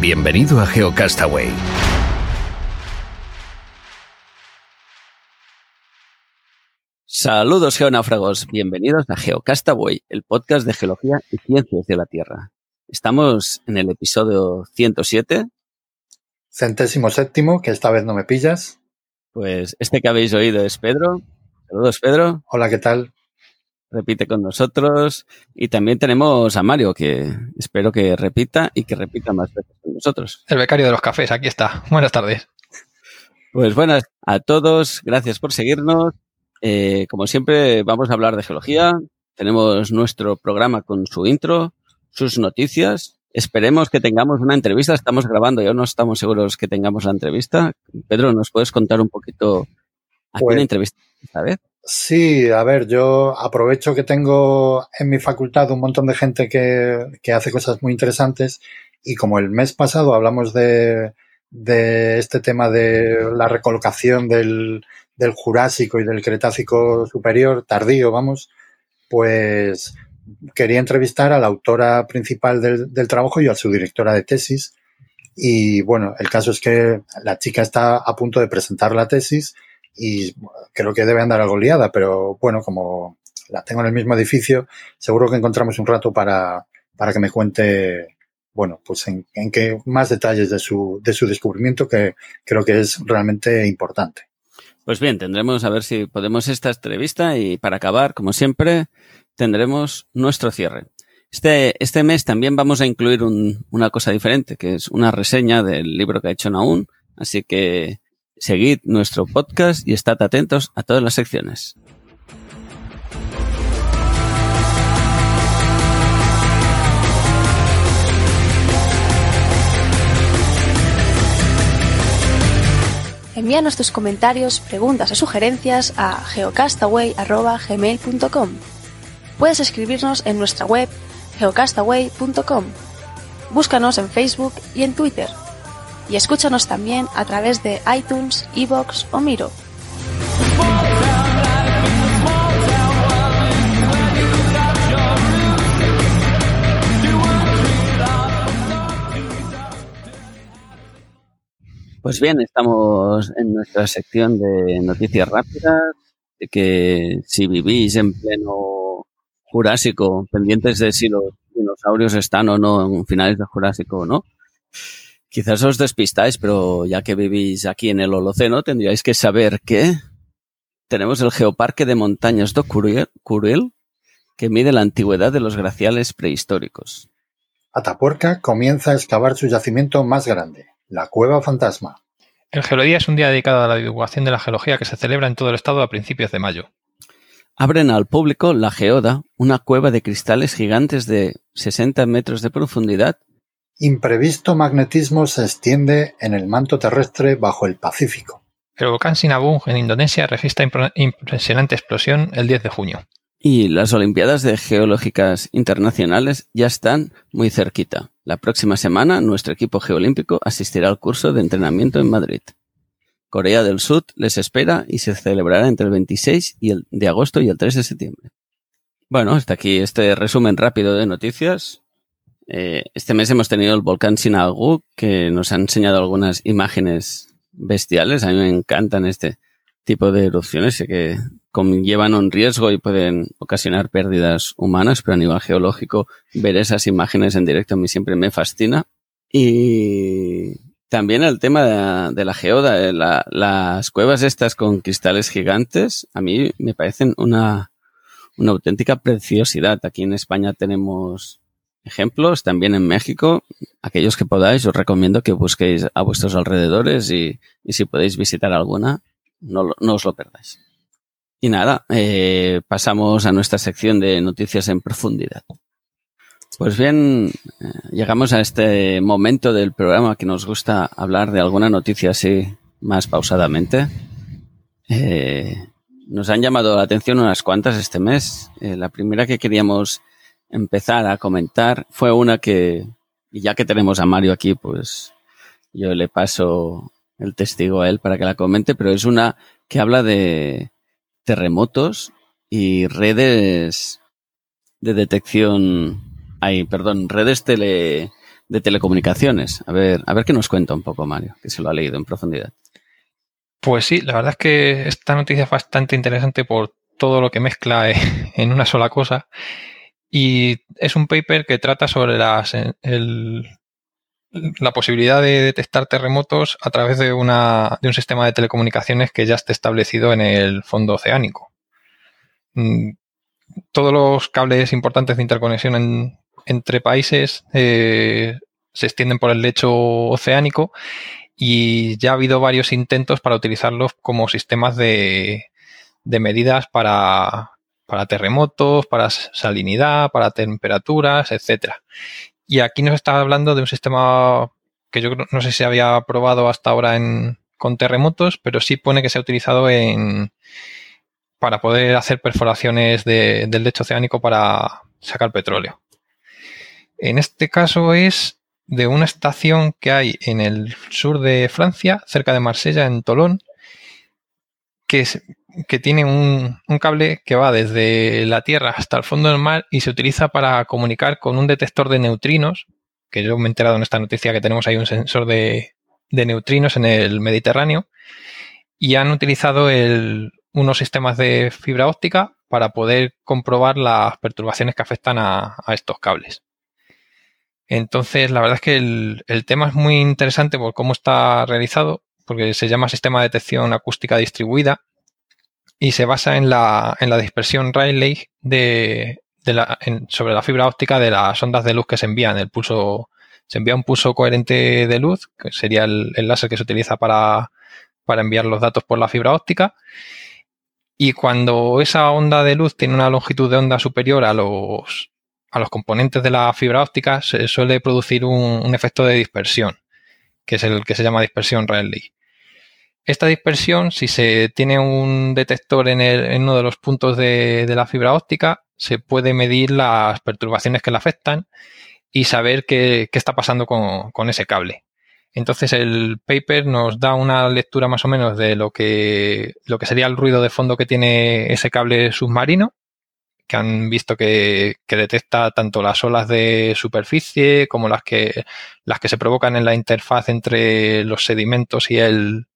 Bienvenido a GeoCastaway. Saludos geonáufragos, bienvenidos a GeoCastaway, el podcast de geología y ciencias de la Tierra. Estamos en el episodio 107. Centésimo séptimo, que esta vez no me pillas. Pues este que habéis oído es Pedro. Saludos, Pedro. Hola, ¿qué tal? Repite con nosotros. Y también tenemos a Mario, que espero que repita y que repita más veces con nosotros. El becario de los cafés, aquí está. Buenas tardes. Pues buenas a todos, gracias por seguirnos. Eh, como siempre, vamos a hablar de geología. Tenemos nuestro programa con su intro, sus noticias. Esperemos que tengamos una entrevista. Estamos grabando, ya no estamos seguros que tengamos la entrevista. Pedro, ¿nos puedes contar un poquito a quién pues entrevista esta vez? Sí, a ver, yo aprovecho que tengo en mi facultad un montón de gente que, que hace cosas muy interesantes y como el mes pasado hablamos de, de este tema de la recolocación del, del Jurásico y del Cretácico superior, tardío, vamos, pues quería entrevistar a la autora principal del, del, trabajo y a su directora de tesis. Y bueno, el caso es que la chica está a punto de presentar la tesis y creo que debe andar algo liada, pero bueno, como la tengo en el mismo edificio, seguro que encontramos un rato para, para que me cuente, bueno, pues en, en qué más detalles de su, de su descubrimiento que creo que es realmente importante. Pues bien, tendremos a ver si podemos esta entrevista y para acabar, como siempre, tendremos nuestro cierre. Este, este mes también vamos a incluir un, una cosa diferente, que es una reseña del libro que ha hecho Naún. Así que Seguid nuestro podcast y estad atentos a todas las secciones. Envíanos tus comentarios, preguntas o sugerencias a geocastaway.gmail.com Puedes escribirnos en nuestra web geocastaway.com. Búscanos en Facebook y en Twitter y escúchanos también a través de iTunes, Evox o Miro. Pues bien, estamos en nuestra sección de noticias rápidas, de que si vivís en pleno Jurásico, pendientes de si los dinosaurios están o no en finales de Jurásico o no, Quizás os despistáis, pero ya que vivís aquí en el Holoceno, tendríais que saber que tenemos el Geoparque de Montañas do Curiel, que mide la antigüedad de los glaciales prehistóricos. Atapuerca comienza a excavar su yacimiento más grande, la Cueva Fantasma. El Geología es un día dedicado a la divulgación de la geología que se celebra en todo el estado a principios de mayo. Abren al público la Geoda, una cueva de cristales gigantes de 60 metros de profundidad Imprevisto magnetismo se extiende en el manto terrestre bajo el Pacífico. El volcán Sinabung en Indonesia registra impresionante explosión el 10 de junio. Y las Olimpiadas de Geológicas Internacionales ya están muy cerquita. La próxima semana nuestro equipo geolímpico asistirá al curso de entrenamiento en Madrid. Corea del Sur les espera y se celebrará entre el 26 y el de agosto y el 3 de septiembre. Bueno, hasta aquí este resumen rápido de noticias. Eh, este mes hemos tenido el volcán Sinagu, que nos ha enseñado algunas imágenes bestiales. A mí me encantan este tipo de erupciones, que conllevan un riesgo y pueden ocasionar pérdidas humanas, pero a nivel geológico ver esas imágenes en directo a mí siempre me fascina. Y también el tema de, la geoda, las cuevas estas con cristales gigantes, a mí me parecen una, una auténtica preciosidad. Aquí en España tenemos ejemplos también en México. Aquellos que podáis, os recomiendo que busquéis a vuestros alrededores y, si podéis visitar alguna, no, no os lo perdáis. Y nada, eh, pasamos a nuestra sección de noticias en profundidad. Pues bien, eh, llegamos a este momento del programa que nos gusta hablar de alguna noticia así más pausadamente. Eh, nos han llamado la atención unas cuantas este mes. La primera que queríamos empezar a comentar fue una que, y ya que tenemos a Mario aquí, pues yo le paso el testigo a él para que la comente, pero es una que habla de terremotos y redes de detección Ay, perdón, redes tele, de telecomunicaciones. A ver, a ver qué nos cuenta un poco Mario, que se lo ha leído en profundidad. Pues sí, la verdad es que esta noticia es bastante interesante por todo lo que mezcla en una sola cosa. Y es un paper que trata sobre el, la posibilidad de detectar terremotos a través de, una, de un sistema de telecomunicaciones que ya esté establecido en el fondo oceánico. Mm, todos los cables importantes de interconexión en, entre países eh, se extienden por el lecho oceánico y ya ha habido varios intentos para utilizarlos como sistemas de, medidas para, terremotos, para salinidad, para temperaturas, etcétera. Y aquí nos está hablando de un sistema que yo no sé si había probado hasta ahora en, con terremotos, pero sí pone que se ha utilizado en para poder hacer perforaciones del lecho oceánico para sacar petróleo. En este caso es de una estación que hay en el sur de Francia, cerca de Marsella, en Tolón, que, tiene un, cable que va desde la Tierra hasta el fondo del mar y se utiliza para comunicar con un detector de neutrinos, que yo me he enterado en esta noticia que tenemos ahí un sensor de, neutrinos en el Mediterráneo, y han utilizado unos sistemas de fibra óptica para poder comprobar las perturbaciones que afectan a estos cables. Entonces, la verdad es que el, tema es muy interesante por cómo está realizado, porque se llama Sistema de Detección Acústica Distribuida y se basa en la, en la dispersión Rayleigh sobre la fibra óptica de las ondas de luz que se envían. El pulso, se envía un pulso coherente de luz, que sería el, láser que se utiliza para, para enviar los datos por la fibra óptica. Y cuando esa onda de luz tiene una longitud de onda superior a los, a los componentes de la fibra óptica se suele producir un, efecto de dispersión, que es el que se llama dispersión Rayleigh. Esta dispersión, si se tiene un detector en, uno de los puntos de, la fibra óptica, se puede medir las perturbaciones que la afectan y saber qué, está pasando con, con, ese cable. Entonces el paper nos da una lectura más o menos de lo que, lo que sería el ruido de fondo que tiene ese cable submarino que han visto que, detecta tanto las olas de superficie como las que, las que se provocan en la interfaz entre los sedimentos y el,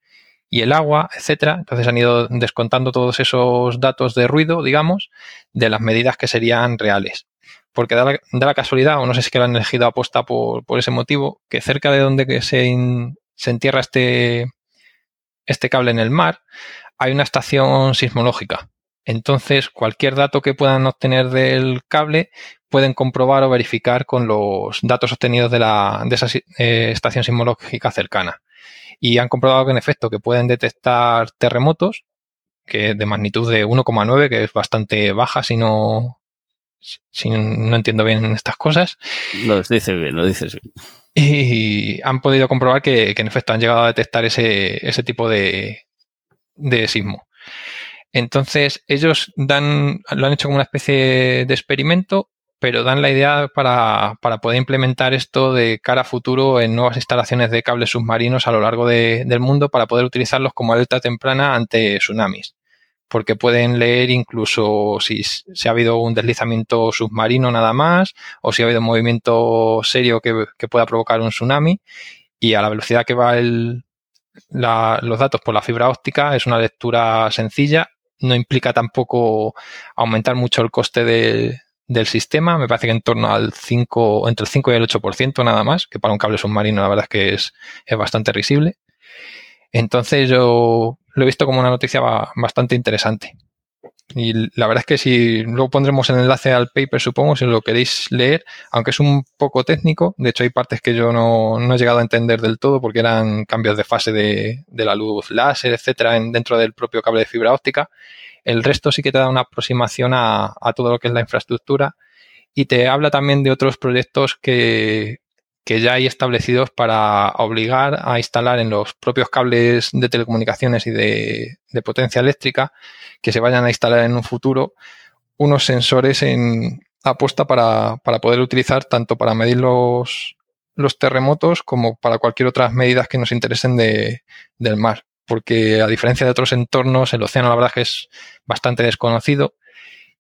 y el agua, etcétera. Entonces han ido descontando todos esos datos de ruido, digamos, de las medidas que serían reales. Porque da la, casualidad, o no sé si lo han elegido aposta por, ese motivo, que cerca de donde se, entierra este, este cable en el mar, hay una estación sismológica. Entonces, cualquier dato que puedan obtener del cable pueden comprobar o verificar con los datos obtenidos de, la, esa eh, estación sismológica cercana. Y han comprobado que, en efecto, que pueden detectar terremotos, que de magnitud de 1,9, que es bastante baja si no, si no entiendo bien estas cosas. Lo dices bien, lo dices bien. Y han podido comprobar que, en efecto han llegado a detectar ese, ese tipo de, de sismo. Entonces, ellos dan, lo han hecho como una especie de experimento, pero dan la idea para, poder implementar esto de cara a futuro en nuevas instalaciones de cables submarinos a lo largo del mundo para poder utilizarlos como alerta temprana ante tsunamis. Porque pueden leer incluso si, ha habido un deslizamiento submarino nada más, o si ha habido un movimiento serio que, pueda provocar un tsunami. Y a la velocidad que va los datos por la fibra óptica es una lectura sencilla no implica tampoco aumentar mucho el coste del sistema. Me parece que en torno al 5, entre el 5 y el 8% nada más, que para un cable submarino la verdad es que es, es bastante risible. Entonces yo lo he visto como una noticia bastante interesante. Y la verdad es que si luego pondremos el enlace al paper, supongo, si lo queréis leer, aunque es un poco técnico, de hecho hay partes que yo no, he llegado a entender del todo porque eran cambios de fase de, la luz láser, etcétera, dentro del propio cable de fibra óptica. El resto sí que te da una aproximación a, todo lo que es la infraestructura y te habla también de otros proyectos que, ya hay establecidos para obligar a instalar en los propios cables de telecomunicaciones y de, potencia eléctrica que se vayan a instalar en un futuro unos sensores en apuesta para, poder utilizar tanto para medir los, terremotos como para cualquier otras medidas que nos interesen de, del mar. Porque a diferencia de otros entornos, el océano la verdad es que es bastante desconocido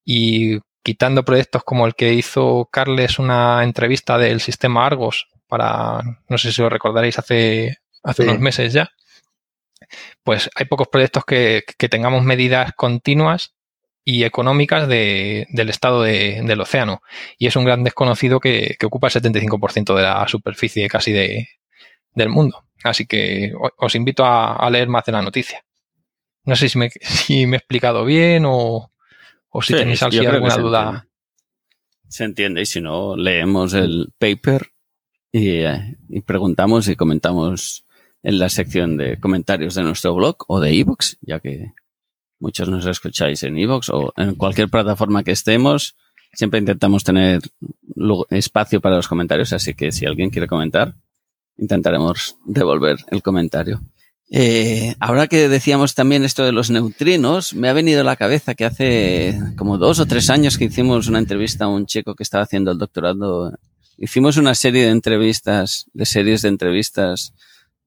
y quitando proyectos como el que hizo Carles una entrevista del sistema Argos para, no sé si lo recordaréis, hace, hace unos meses ya, pues hay pocos proyectos que, que tengamos medidas continuas y económicas de, del estado de, del océano. Y es un gran desconocido que, que ocupa el 75% de la superficie casi de, del mundo. Así que os invito a, leer más de la noticia. No sé si me, si me he explicado bien o, o si tenéis alguna duda. Se entiende. y si no, leemos el paper y, eh, y, preguntamos y comentamos en la sección de comentarios de nuestro blog o de ebooks, ya que muchos nos escucháis en iVoox o en cualquier plataforma que estemos. Siempre intentamos tener espacio para los comentarios, así que si alguien quiere comentar, intentaremos devolver el comentario. Eh, ahora que decíamos también esto de los neutrinos, me ha venido a la cabeza que hace como dos o tres años que hicimos una entrevista a un chico que estaba haciendo el doctorado. Hicimos una serie de entrevistas, de series de entrevistas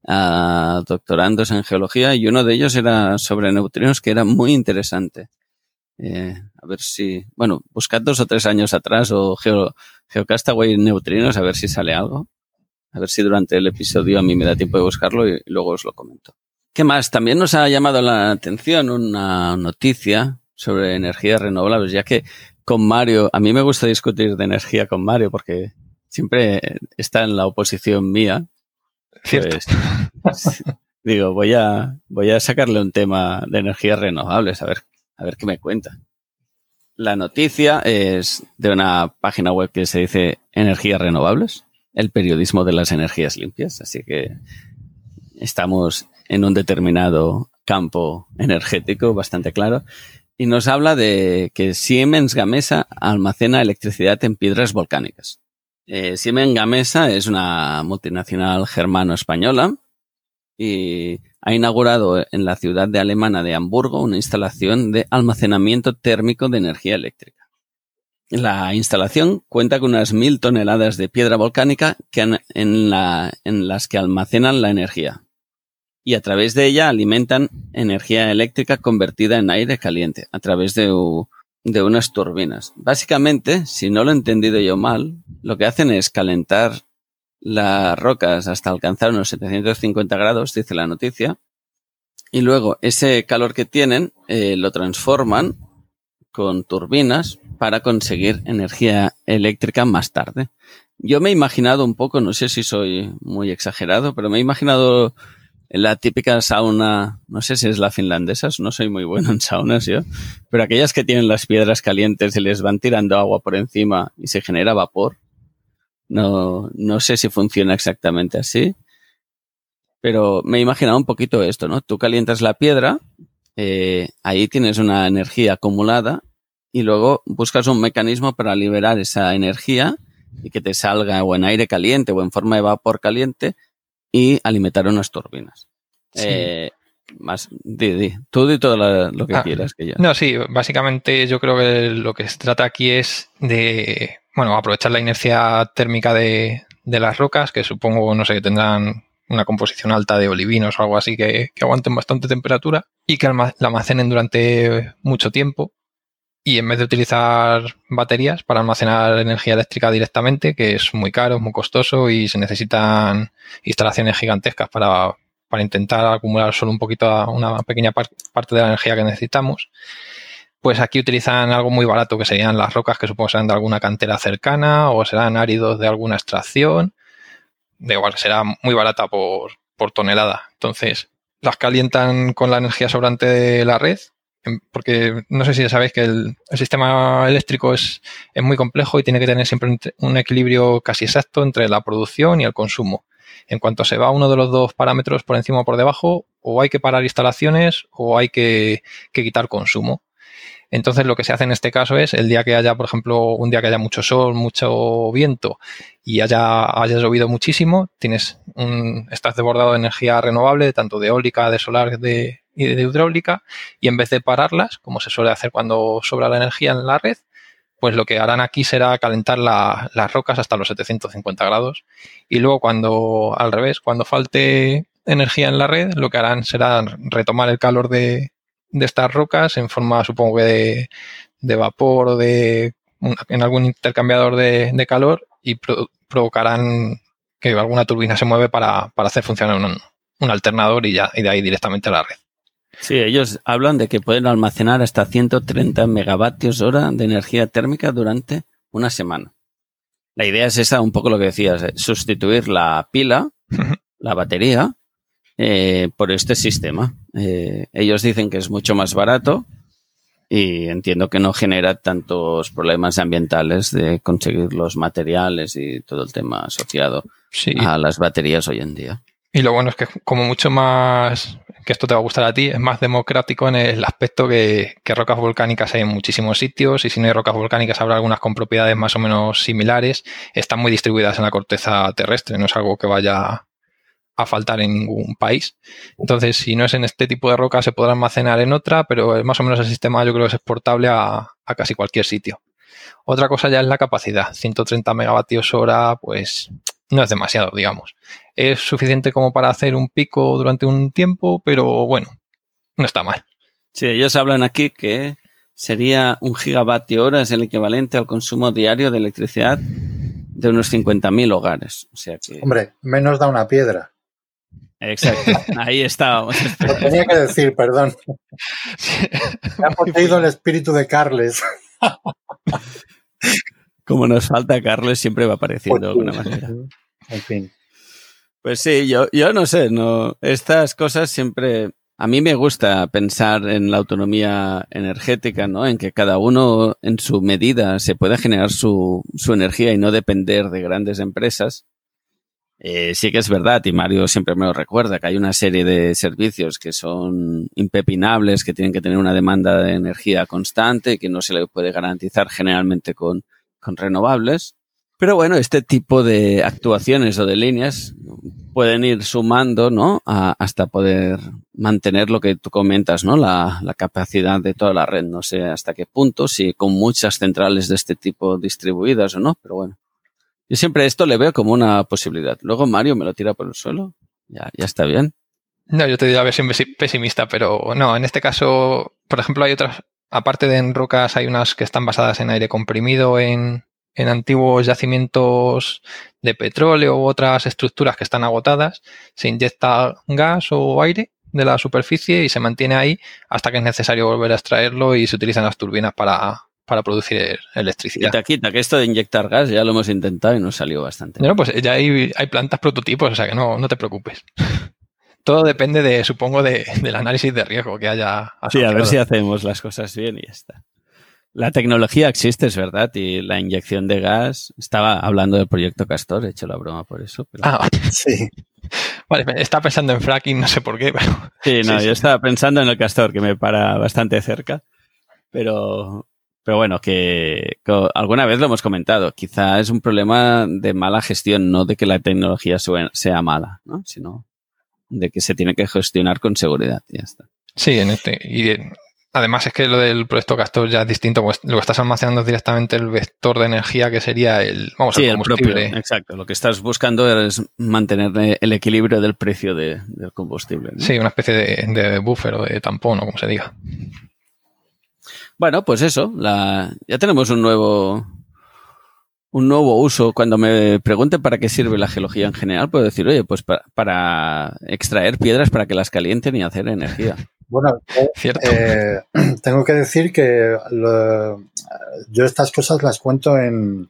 a doctorandos en geología y uno de ellos era sobre neutrinos que era muy interesante. Eh, a ver si, bueno, buscad dos o tres años atrás o Geo, Geocastaway neutrinos a ver si sale algo. A ver si durante el episodio a mí me da tiempo de buscarlo y, luego os lo comento. ¿Qué más? También nos ha llamado la atención una noticia sobre energías renovables, ya que con Mario, a mí me gusta discutir de energía con Mario porque siempre está en la oposición mía Cierto. Pues, digo, voy a, voy a sacarle un tema de energías renovables, a ver, a ver qué me cuenta. La noticia es de una página web que se dice Energías Renovables, el periodismo de las energías limpias, así que estamos en un determinado campo energético bastante claro. Y nos habla de que Siemens Gamesa almacena electricidad en piedras volcánicas. Eh, Siemens Gamesa es una multinacional germano-española y ha inaugurado en la ciudad de alemana de Hamburgo una instalación de almacenamiento térmico de energía eléctrica. La instalación cuenta con unas mil toneladas de piedra volcánica que en, las que almacenan la energía y a través de ella alimentan energía eléctrica convertida en aire caliente a través de, de unas turbinas. Básicamente, si no lo he entendido yo mal, lo que hacen es calentar las rocas hasta alcanzar unos 750 grados, dice la noticia, y luego ese calor que tienen eh, lo transforman con turbinas para conseguir energía eléctrica más tarde. Yo me he imaginado un poco, no sé si soy muy exagerado, pero me he imaginado la típica sauna, no sé si es la finlandesa, no soy muy bueno en saunas yo, pero aquellas que tienen las piedras calientes y les van tirando agua por encima y se genera vapor. No, no sé si funciona exactamente así, pero me he imaginado un poquito esto, ¿no? Tú calientas la piedra, eh, ahí tienes una energía acumulada y luego buscas un mecanismo para liberar esa energía y que te salga o en aire caliente o en forma de vapor caliente y alimentar unas turbinas. Eh, más, di, tú di todo lo que ah, quieras. Que ya. No, sí, básicamente yo creo que lo que se trata aquí es de, bueno, aprovechar la inercia térmica de, las rocas, que supongo, no sé, que tendrán una composición alta de olivinos o algo así que, que aguanten bastante temperatura y que la almacenen durante mucho tiempo y en vez de utilizar baterías para almacenar energía eléctrica directamente, que es muy caro, es muy costoso y se necesitan instalaciones gigantescas para, intentar acumular solo un poquito, una pequeña parte de la energía que necesitamos, pues aquí utilizan algo muy barato que serían las rocas que supongo serán de alguna cantera cercana o serán áridos de alguna extracción. De igual, será muy barata por, por tonelada. Entonces, las calientan con la energía sobrante de la red porque no sé si sabéis que el, sistema eléctrico es, es, muy complejo y tiene que tener siempre un, equilibrio casi exacto entre la producción y el consumo. En cuanto se va uno de los dos parámetros por encima o por debajo, o hay que parar instalaciones o hay que, quitar consumo. Entonces lo que se hace en este caso es el día que haya, por ejemplo, un día que haya mucho sol, mucho viento y haya, haya llovido muchísimo, tienes un, estás desbordado de energía renovable, tanto de eólica, de solar de, y de hidráulica, y en vez de pararlas, como se suele hacer cuando sobra la energía en la red, pues lo que harán aquí será calentar las rocas hasta los 750 grados y luego cuando, al revés, cuando falte energía en la red, lo que harán será retomar el calor de, estas rocas en forma, supongo que de, vapor o de en algún intercambiador de, calor y provocarán que alguna turbina se mueve para, hacer funcionar un, un alternador y ya y de ahí directamente a la red. Sí, ellos hablan de que pueden almacenar hasta 130 megavatios hora de energía térmica durante una semana. La idea es esa, un poco lo que decías, eh, sustituir la pila, la batería, eh, por este sistema. Eh, ellos dicen que es mucho más barato y entiendo que no genera tantos problemas ambientales de conseguir los materiales y todo el tema asociado a las baterías hoy en día. Y lo bueno es que como mucho más, que esto te va a gustar a ti, es más democrático en el aspecto que, rocas volcánicas hay en muchísimos sitios y si no hay rocas volcánicas habrá algunas con propiedades más o menos similares. Están muy distribuidas en la corteza terrestre, no es algo que vaya a faltar en ningún país. Entonces, si no es en este tipo de roca, se podrá almacenar en otra, pero más o menos el sistema yo creo que es exportable a, a casi cualquier sitio. Otra cosa ya es la capacidad. 130 megavatios hora, pues no es demasiado, digamos. Es suficiente como para hacer un pico durante un tiempo, pero bueno, no está mal. Sí, ellos hablan aquí que sería un gigavatio hora es el equivalente al consumo diario de electricidad de unos 50.000 hogares. O sea que... Hombre, menos da una piedra. Exacto, ahí estábamos. Lo tenía que decir, perdón. Me ha poseído el espíritu de Carles. Como nos falta Carles, siempre va apareciendo de alguna manera. En fin. Pues sí, yo, yo no sé, no. Estas cosas siempre. A mí me gusta pensar en la autonomía energética, ¿no? En que cada uno en su medida se pueda generar su, su energía y no depender de grandes empresas. Eh, sí que es verdad, y Mario siempre me lo recuerda, que hay una serie de servicios que son impepinables, que tienen que tener una demanda de energía constante, que no se le puede garantizar generalmente con, con renovables. Pero bueno, este tipo de actuaciones o de líneas pueden ir sumando, ¿no? hasta poder mantener lo que tú comentas, ¿no? La, capacidad de toda la red. No sé hasta qué punto, si con muchas centrales de este tipo distribuidas o no, pero bueno. Yo siempre esto le veo como una posibilidad. Luego Mario me lo tira por el suelo. Ya, ya está bien. No, yo te diría a ver siempre pesimista, pero no, en este caso, por ejemplo, hay otras aparte de en rocas, hay unas que están basadas en aire comprimido, en, en antiguos yacimientos de petróleo u otras estructuras que están agotadas. Se inyecta gas o aire de la superficie y se mantiene ahí hasta que es necesario volver a extraerlo y se utilizan las turbinas para, para producir electricidad. Quita, quita, que esto de inyectar gas ya lo hemos intentado y nos salió bastante. Bueno, pues ya hay, hay plantas prototipos, o sea que no, no te preocupes. todo depende de, supongo, de, del análisis de riesgo que haya. Sí, a ver si hacemos las cosas bien y ya está. La tecnología existe, es verdad, y la inyección de gas. Estaba hablando del proyecto Castor, he hecho la broma por eso. Ah, sí. Vale, estaba pensando en fracking, no sé por qué, pero. Sí, no, yo estaba pensando en el Castor, que me para bastante cerca. Pero, pero bueno, que, que, alguna vez lo hemos comentado. Quizá es un problema de mala gestión, no de que la tecnología sea mala, ¿no? Sino de que se tiene que gestionar con seguridad y ya está. Sí, en este. Y además es que lo del proyecto Castor ya es distinto, pues lo que estás almacenando es directamente el vector de energía que sería el, vamos, sí, el, propio, exacto. Lo que estás buscando es mantener el equilibrio del precio de, del combustible. Sí, una especie de, de, buffer o de tampón o como se diga. Bueno, pues eso, la, ya tenemos un nuevo un nuevo uso. Cuando me pregunten para qué sirve la geología en general, puedo decir, oye, pues para, extraer piedras para que las calienten y hacer energía. Bueno, eh, tengo que decir que yo estas cosas las cuento en,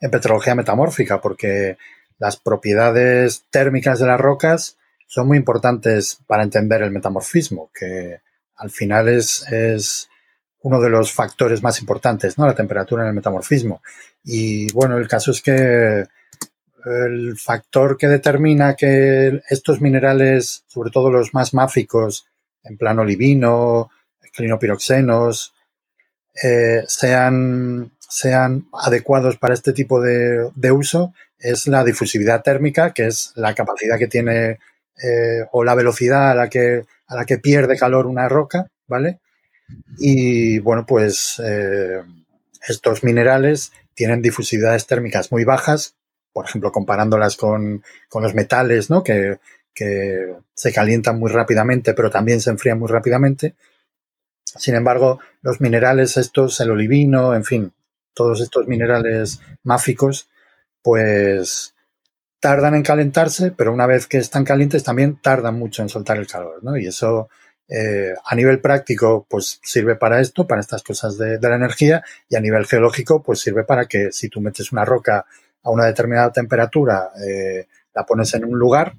en petrología metamórfica, porque las propiedades térmicas de las rocas son muy importantes para entender el metamorfismo, que al final es, es uno de los factores más importantes, ¿no? La temperatura en el metamorfismo. Y bueno, el caso es que el factor que determina que estos minerales, sobre todo los más máficos, en plan olivino, clinopiroxenos, eh, sean, sean adecuados para este tipo de, de, uso es la difusividad térmica, que es la capacidad que tiene eh, o la velocidad a la, que, a la que pierde calor una roca, ¿vale? Y bueno, pues eh, estos minerales tienen difusividades térmicas muy bajas, por ejemplo, comparándolas con, con los metales, ¿no? Que, que se calientan muy rápidamente, pero también se enfrían muy rápidamente. Sin embargo, los minerales estos, el olivino, en fin, todos estos minerales máficos, pues tardan en calentarse, pero una vez que están calientes también tardan mucho en soltar el calor, ¿no? Y eso eh, a nivel práctico, pues sirve para esto, para estas cosas de, la energía, y a nivel geológico, pues sirve para que si tú metes una roca a una determinada temperatura, eh, la pones en un lugar,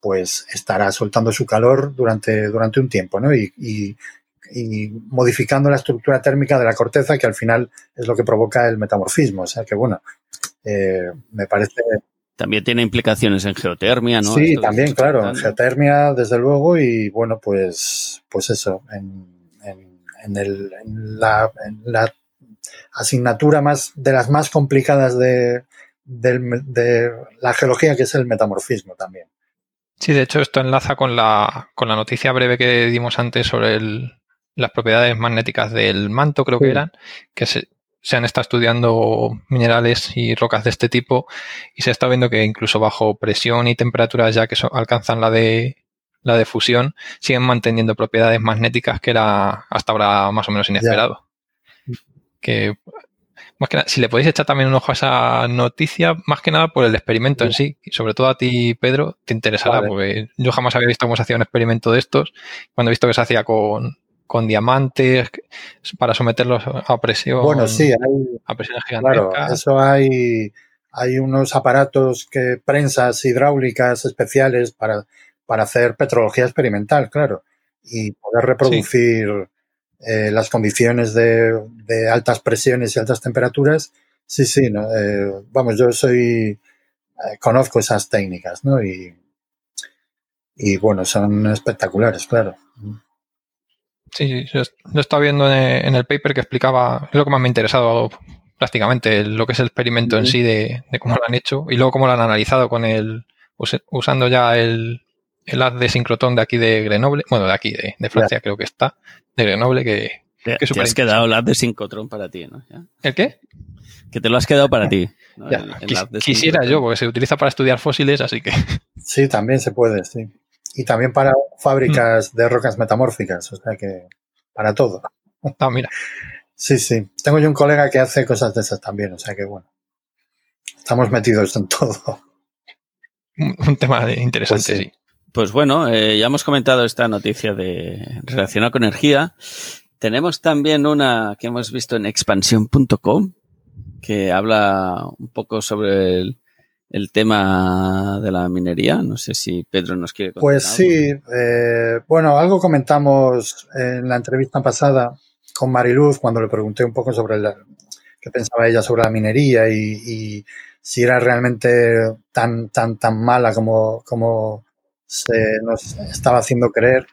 pues estará soltando su calor durante, durante un tiempo, ¿no? Y, y, y, modificando la estructura térmica de la corteza, que al final es lo que provoca el metamorfismo. O sea que, bueno, eh, me parece también tiene implicaciones en geotermia, ¿no? Sí, Esto también, claro, en geotermia, desde luego, y bueno, pues, pues eso, en, en, en, el, en, la, en la asignatura más de las más complicadas de, de, de, la geología, que es el metamorfismo también. Sí, de hecho, esto enlaza con la, con la noticia breve que dimos antes sobre el, las propiedades magnéticas del manto, creo sí. que eran, que se, se han estado estudiando minerales y rocas de este tipo y se está viendo que incluso bajo presión y temperaturas ya que so, alcanzan la de la de fusión siguen manteniendo propiedades magnéticas que era hasta ahora más o menos inesperado. Que más que nada, si le podéis echar también un ojo a esa noticia, más que nada por el experimento en sí, y sobre todo a ti, Pedro, te interesará, vale. porque yo jamás había visto cómo se hacía un experimento de estos, cuando he visto que se hacía con, con diamantes para someterlos a presión. Bueno, sí, hay, a presión claro, eso hay, hay unos aparatos que prensas hidráulicas especiales para, para hacer petrología experimental, claro, y poder reproducir sí. eh, las condiciones de, de, altas presiones y altas temperaturas. Sí, sí, no, eh, vamos, yo soy eh, conozco esas técnicas, ¿no? Y, y bueno, son espectaculares, claro. Sí, yo lo estaba viendo en el paper que explicaba, es lo que más me ha interesado prácticamente, lo que es el experimento sí. en sí de, de, cómo lo han hecho y luego cómo lo han analizado con el, usando ya el, el haz de sincrotón de aquí de Grenoble, bueno, de aquí, de, de Francia yeah. creo que está, de Grenoble, que, que te, te has quedado el haz de sincrotrón para ti, ¿no? ¿Ya? ¿El qué? Que te lo has quedado para ti. ¿no? Ya, el, el quis, quisiera yo, porque se utiliza para estudiar fósiles, así que... Sí, también se puede, sí y también para fábricas mm. de rocas metamórficas, o sea que para todo. Ah, mira. Sí, sí. Tengo yo un colega que hace cosas de esas también, o sea que bueno. Estamos metidos en todo. Un tema interesante, pues sí. sí. Pues bueno, eh, ya hemos comentado esta noticia de relacionada con energía. Tenemos también una que hemos visto en expansión.com que habla un poco sobre el, el tema de la minería. No sé si Pedro nos quiere contar. Pues sí, eh, bueno, algo comentamos en la entrevista pasada con Mariluz cuando le pregunté un poco sobre la, qué pensaba ella sobre la minería y, y, si era realmente tan, tan, tan mala como, como se nos estaba haciendo creer.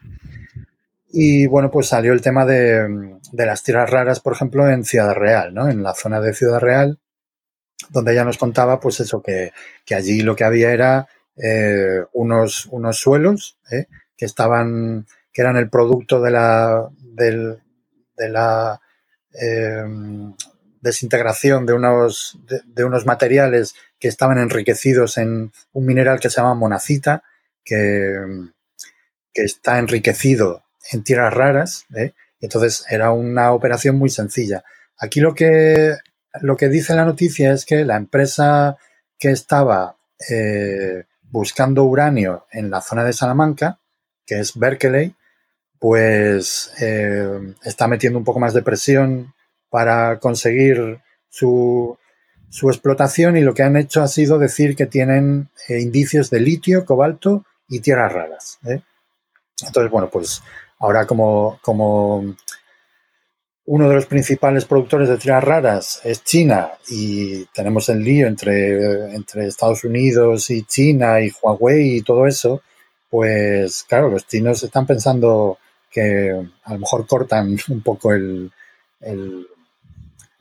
Y bueno, pues salió el tema de, de las tierras raras, por ejemplo, en Ciudad Real, ¿no? En la zona de Ciudad Real, donde ella nos contaba, pues eso, que, que allí lo que había era eh, unos, unos suelos eh, que estaban, que eran el producto de la, del, de la eh, desintegración de unos, de, unos materiales que estaban enriquecidos en un mineral que se llama monacita, que, que está enriquecido en tierras raras. ¿eh? Entonces era una operación muy sencilla. Aquí lo que lo que dice la noticia es que la empresa que estaba eh, buscando uranio en la zona de Salamanca, que es Berkeley, pues eh, está metiendo un poco más de presión para conseguir su, su, explotación y lo que han hecho ha sido decir que tienen eh, indicios de litio, cobalto y tierras raras. ¿eh? Entonces, bueno, pues ahora como, como uno de los principales productores de tierras raras es China y tenemos el lío entre, entre Estados Unidos y China y Huawei y todo eso, pues claro, los chinos están pensando que a lo mejor cortan un poco el, el,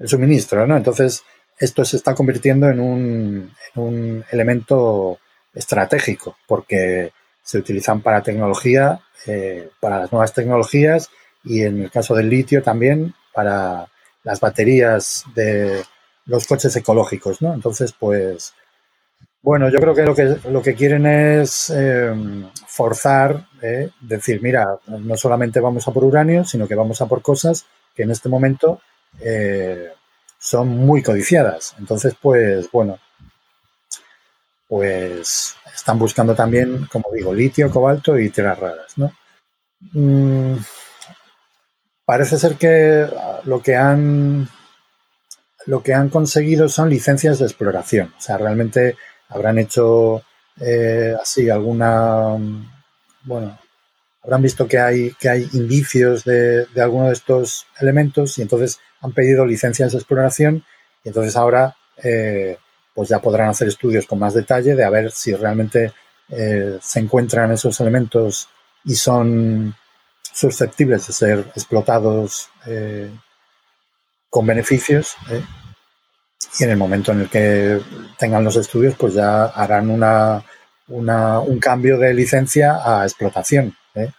suministro, ¿no? Entonces, esto se está convirtiendo en un, en un elemento estratégico, porque se utilizan para tecnología, eh, para las nuevas tecnologías y en el caso del litio también para las baterías de los coches ecológicos, ¿no? Entonces, pues, bueno, yo creo que lo que, lo que quieren es eh, forzar, eh, decir, mira, no solamente vamos a por uranio, sino que vamos a por cosas que en este momento eh, son muy codiciadas. Entonces, pues, bueno, pues están buscando también, como digo, litio, cobalto y tierras raras, ¿no? Mm, parece ser que lo que han lo que han conseguido son licencias de exploración. O sea, realmente habrán hecho eh, así alguna bueno habrán visto que hay que hay indicios de, de alguno de estos elementos y entonces han pedido licencias de exploración y entonces ahora eh, pues ya podrán hacer estudios con más detalle de a ver si realmente eh, se encuentran esos elementos y son susceptibles de ser explotados eh, con beneficios. ¿eh? Y en el momento en el que tengan los estudios, pues ya harán una, un cambio de licencia a explotación. ¿eh?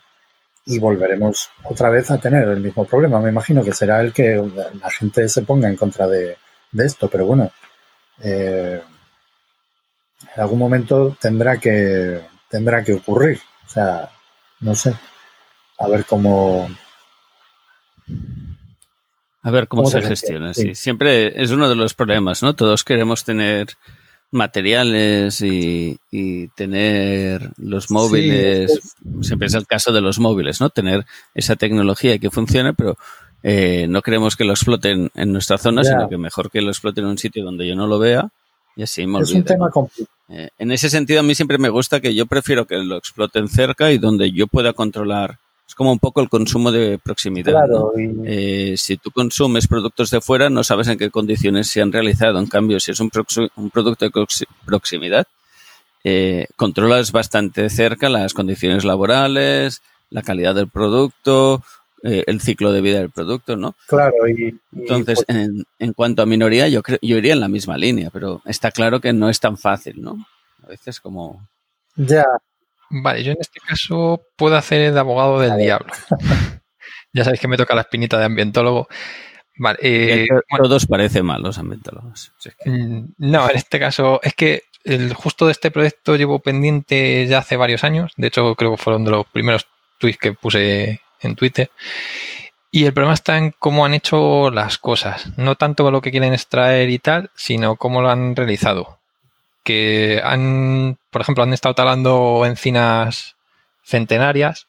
Y volveremos otra vez a tener el mismo problema. Me imagino que será el que la gente se ponga en contra de, esto, pero bueno, en algún momento tendrá que, tendrá que ocurrir. O sea, no sé a ver cómo... A ver cómo, se, gestiona. Sí. Siempre es uno de los problemas, ¿no? Todos queremos tener materiales y, tener los móviles. Siempre es el caso de los móviles, ¿no? Tener esa tecnología que funcione, pero eh, no queremos que lo exploten en nuestra zona, sino que mejor que lo exploten en un sitio donde yo no lo vea y así me Es un tema complicado. Eh, en ese sentido, a mí siempre me gusta que yo prefiero que lo exploten cerca y donde yo pueda controlar es como un poco el consumo de proximidad. Claro, eh, si tú consumes productos de fuera, no sabes en qué condiciones se han realizado. En cambio, si es un, un producto de proximidad, eh, controlas bastante cerca las condiciones laborales, la calidad del producto, eh, el ciclo de vida del producto, ¿no? Claro, y, entonces pues en, en, cuanto a minoría, yo creo, yo iría en la misma línea, pero está claro que no es tan fácil, ¿no? A veces como ya, Vale, yo en este caso puedo hacer de abogado del diablo. ya sabéis que me toca la espinita de ambientólogo. Vale, eh, todos parecen malos ambientólogos. Mm, no, en este caso es que el, justo de este proyecto llevo pendiente ya hace varios años. De hecho, creo que fueron de los primeros tweets que puse en Twitter. Y el problema está en cómo han hecho las cosas. No tanto con lo que quieren extraer y tal, sino cómo lo han realizado que han, por ejemplo, han estado talando encinas centenarias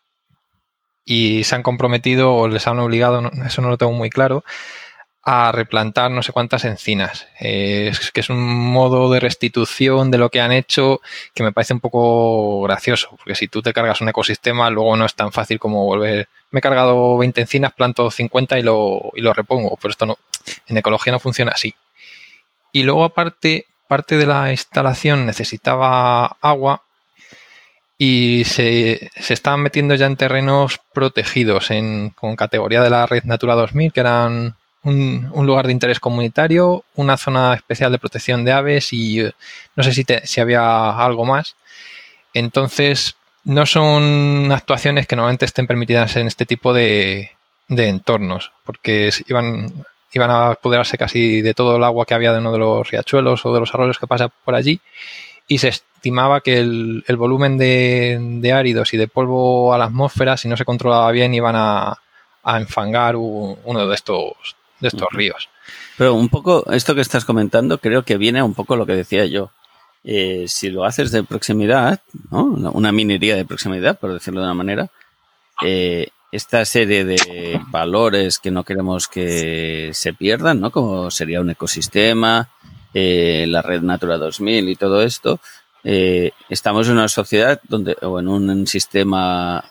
y se han comprometido o les han obligado, eso no lo tengo muy claro, a replantar no sé cuántas encinas. es que es un modo de restitución de lo que han hecho que me parece un poco gracioso, porque si tú te cargas un ecosistema, luego no es tan fácil como volver. Me he cargado 20 encinas, planto 50 y lo, y lo repongo, pero esto no, en ecología no funciona así. Y luego aparte, parte de la instalación necesitaba agua y se, se estaban metiendo ya en terrenos protegidos en, con categoría de la red Natura 2000, que eran un, lugar de interés comunitario, una zona especial de protección de aves y eh, no sé si, si había algo más. Entonces, no son actuaciones que normalmente estén permitidas en este tipo de, de entornos, porque iban iban a apoderarse casi de todo el agua que había de uno de los riachuelos o de los arroyos que pasa por allí y se estimaba que el, volumen de, áridos y de polvo a la atmósfera, si no se controlaba bien, iban a, enfangar uno de estos, de estos ríos. Pero un poco, esto que estás comentando, creo que viene un poco lo que decía yo. Eh, si lo haces de proximidad, ¿no? una minería de proximidad, por decirlo de una manera, eh, esta serie de valores que no queremos que se pierdan, ¿no? Como sería un ecosistema, eh, la red Natura 2000 y todo esto, eh, estamos en una sociedad donde, o en un sistema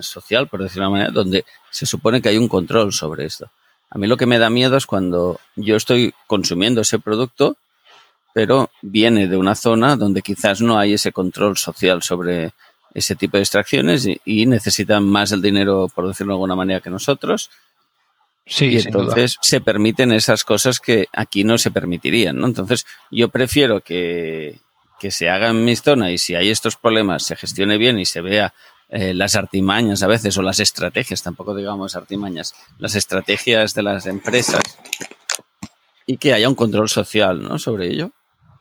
social, por decirlo de una manera, donde se supone que hay un control sobre esto. A mí lo que me da miedo es cuando yo estoy consumiendo ese producto, pero viene de una zona donde quizás no hay ese control social sobre ese tipo de extracciones y, necesitan más el dinero, por decirlo de alguna manera, que nosotros. Sí, y entonces se permiten esas cosas que aquí no se permitirían, ¿no? Entonces, yo prefiero que, que se haga en mi zona y si hay estos problemas se gestione bien y se vea eh, las artimañas a veces o las estrategias, tampoco digamos artimañas, las estrategias de las empresas y que haya un control social ¿no? sobre ello.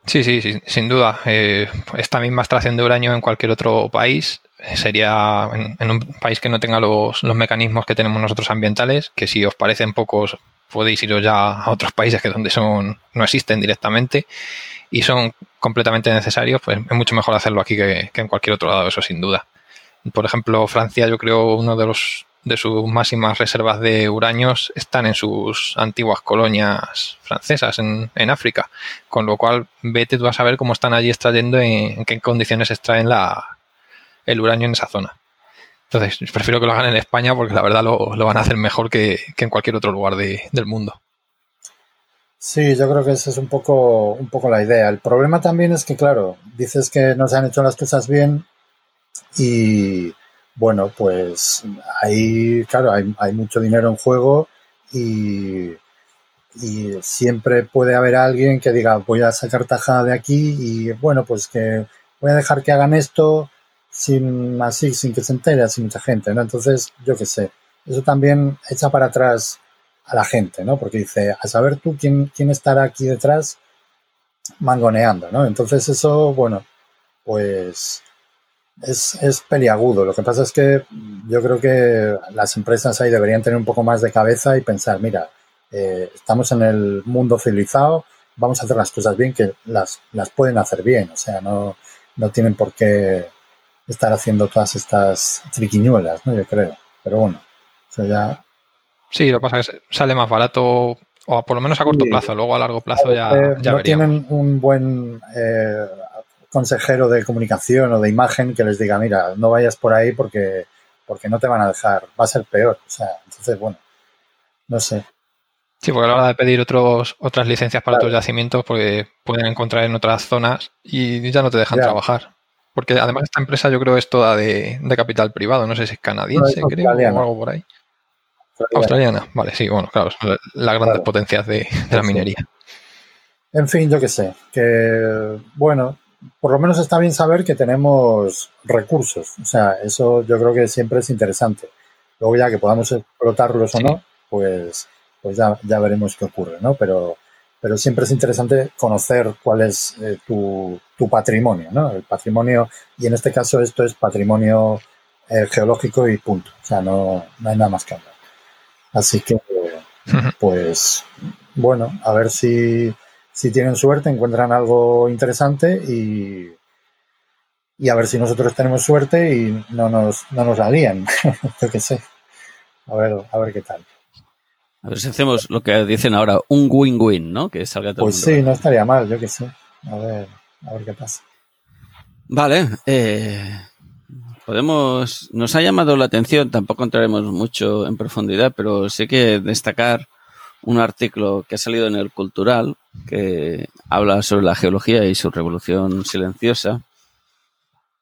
Sí, sí, sin duda. Eh, esta misma extracción de uranio en cualquier otro país sería en, un país que no tenga los, los, mecanismos que tenemos nosotros ambientales, que si os parecen pocos podéis iros ya a otros países que donde son no existen directamente y son completamente necesarios, pues es mucho mejor hacerlo aquí que en cualquier otro lado, eso sin duda. Por ejemplo, Francia, yo creo, uno de los de sus máximas reservas de uraños están en sus antiguas colonias francesas en, África. Con lo cual, vete tú a saber cómo están allí extrayendo, en, en qué condiciones extraen la, el uranio en esa zona. Entonces, prefiero que lo hagan en España porque la verdad lo, van a hacer mejor que, en cualquier otro lugar del mundo. Sí, yo creo que esa es un poco, un poco la idea. El problema también es que, claro, dices que no se han hecho las cosas bien, y bueno, pues ahí, claro, hay, hay mucho dinero en juego y, siempre puede haber alguien que diga, voy a sacar tajada de aquí y bueno, pues que voy a dejar que hagan esto sin así, sin que se entere así mucha gente, ¿no? Entonces, yo qué sé, eso también echa para atrás a la gente, ¿no? Porque dice, a saber tú quién, quién estará aquí detrás mangoneando, ¿no? Entonces eso, bueno, pues es, es peliagudo. Lo que pasa es que yo creo que las empresas ahí deberían tener un poco más de cabeza y pensar, mira, eh, estamos en el mundo civilizado, vamos a hacer las cosas bien, que las, las pueden hacer bien. O sea, no, no tienen por qué estar haciendo todas estas triquiñuelas, ¿no? Yo creo. Pero bueno, eso ya... Sí, lo que pasa es que sale más barato o por lo menos a corto plazo, luego a largo plazo ya, ya no tienen un buen eh, consejero de comunicación o de imagen que les diga, mira, no vayas por ahí porque, porque no te van a dejar, va a ser peor. O sea, entonces, bueno, no sé. Sí, porque a la hora de pedir otros, otras licencias para otros yacimientos, porque pueden encontrar en otras zonas y ya no te dejan trabajar. Porque además esta empresa yo creo es toda de, capital privado, no sé si es canadiense, creo, o algo por ahí. Australiana. vale, sí, bueno, claro, son las grandes potencias de, de la minería. En fin, yo qué sé, que bueno, por lo menos está bien saber que tenemos recursos. O sea, eso yo creo que siempre es interesante. Luego ya que podamos explotarlos o no, pues, pues ya, ya veremos qué ocurre, ¿no? Pero, pero siempre es interesante conocer cuál es eh, tu, tu, patrimonio, ¿no? El patrimonio, y en este caso esto es patrimonio eh, geológico y punto. O sea, no, no hay nada más que hablar. Así que, pues, bueno, a ver si si tienen suerte, encuentran algo interesante y, y a ver si nosotros tenemos suerte y no nos, no nos la lían. Yo qué sé. A ver, a ver qué tal. A ver si hacemos lo que dicen ahora, un win-win, ¿no? Que salga todo Pues sí, no estaría mal, yo qué sé. A ver, a ver qué pasa. Vale, eh, podemos, nos ha llamado la atención, tampoco entraremos mucho en profundidad, pero sí que destacar un artículo que ha salido en el Cultural que habla sobre la geología y su revolución silenciosa.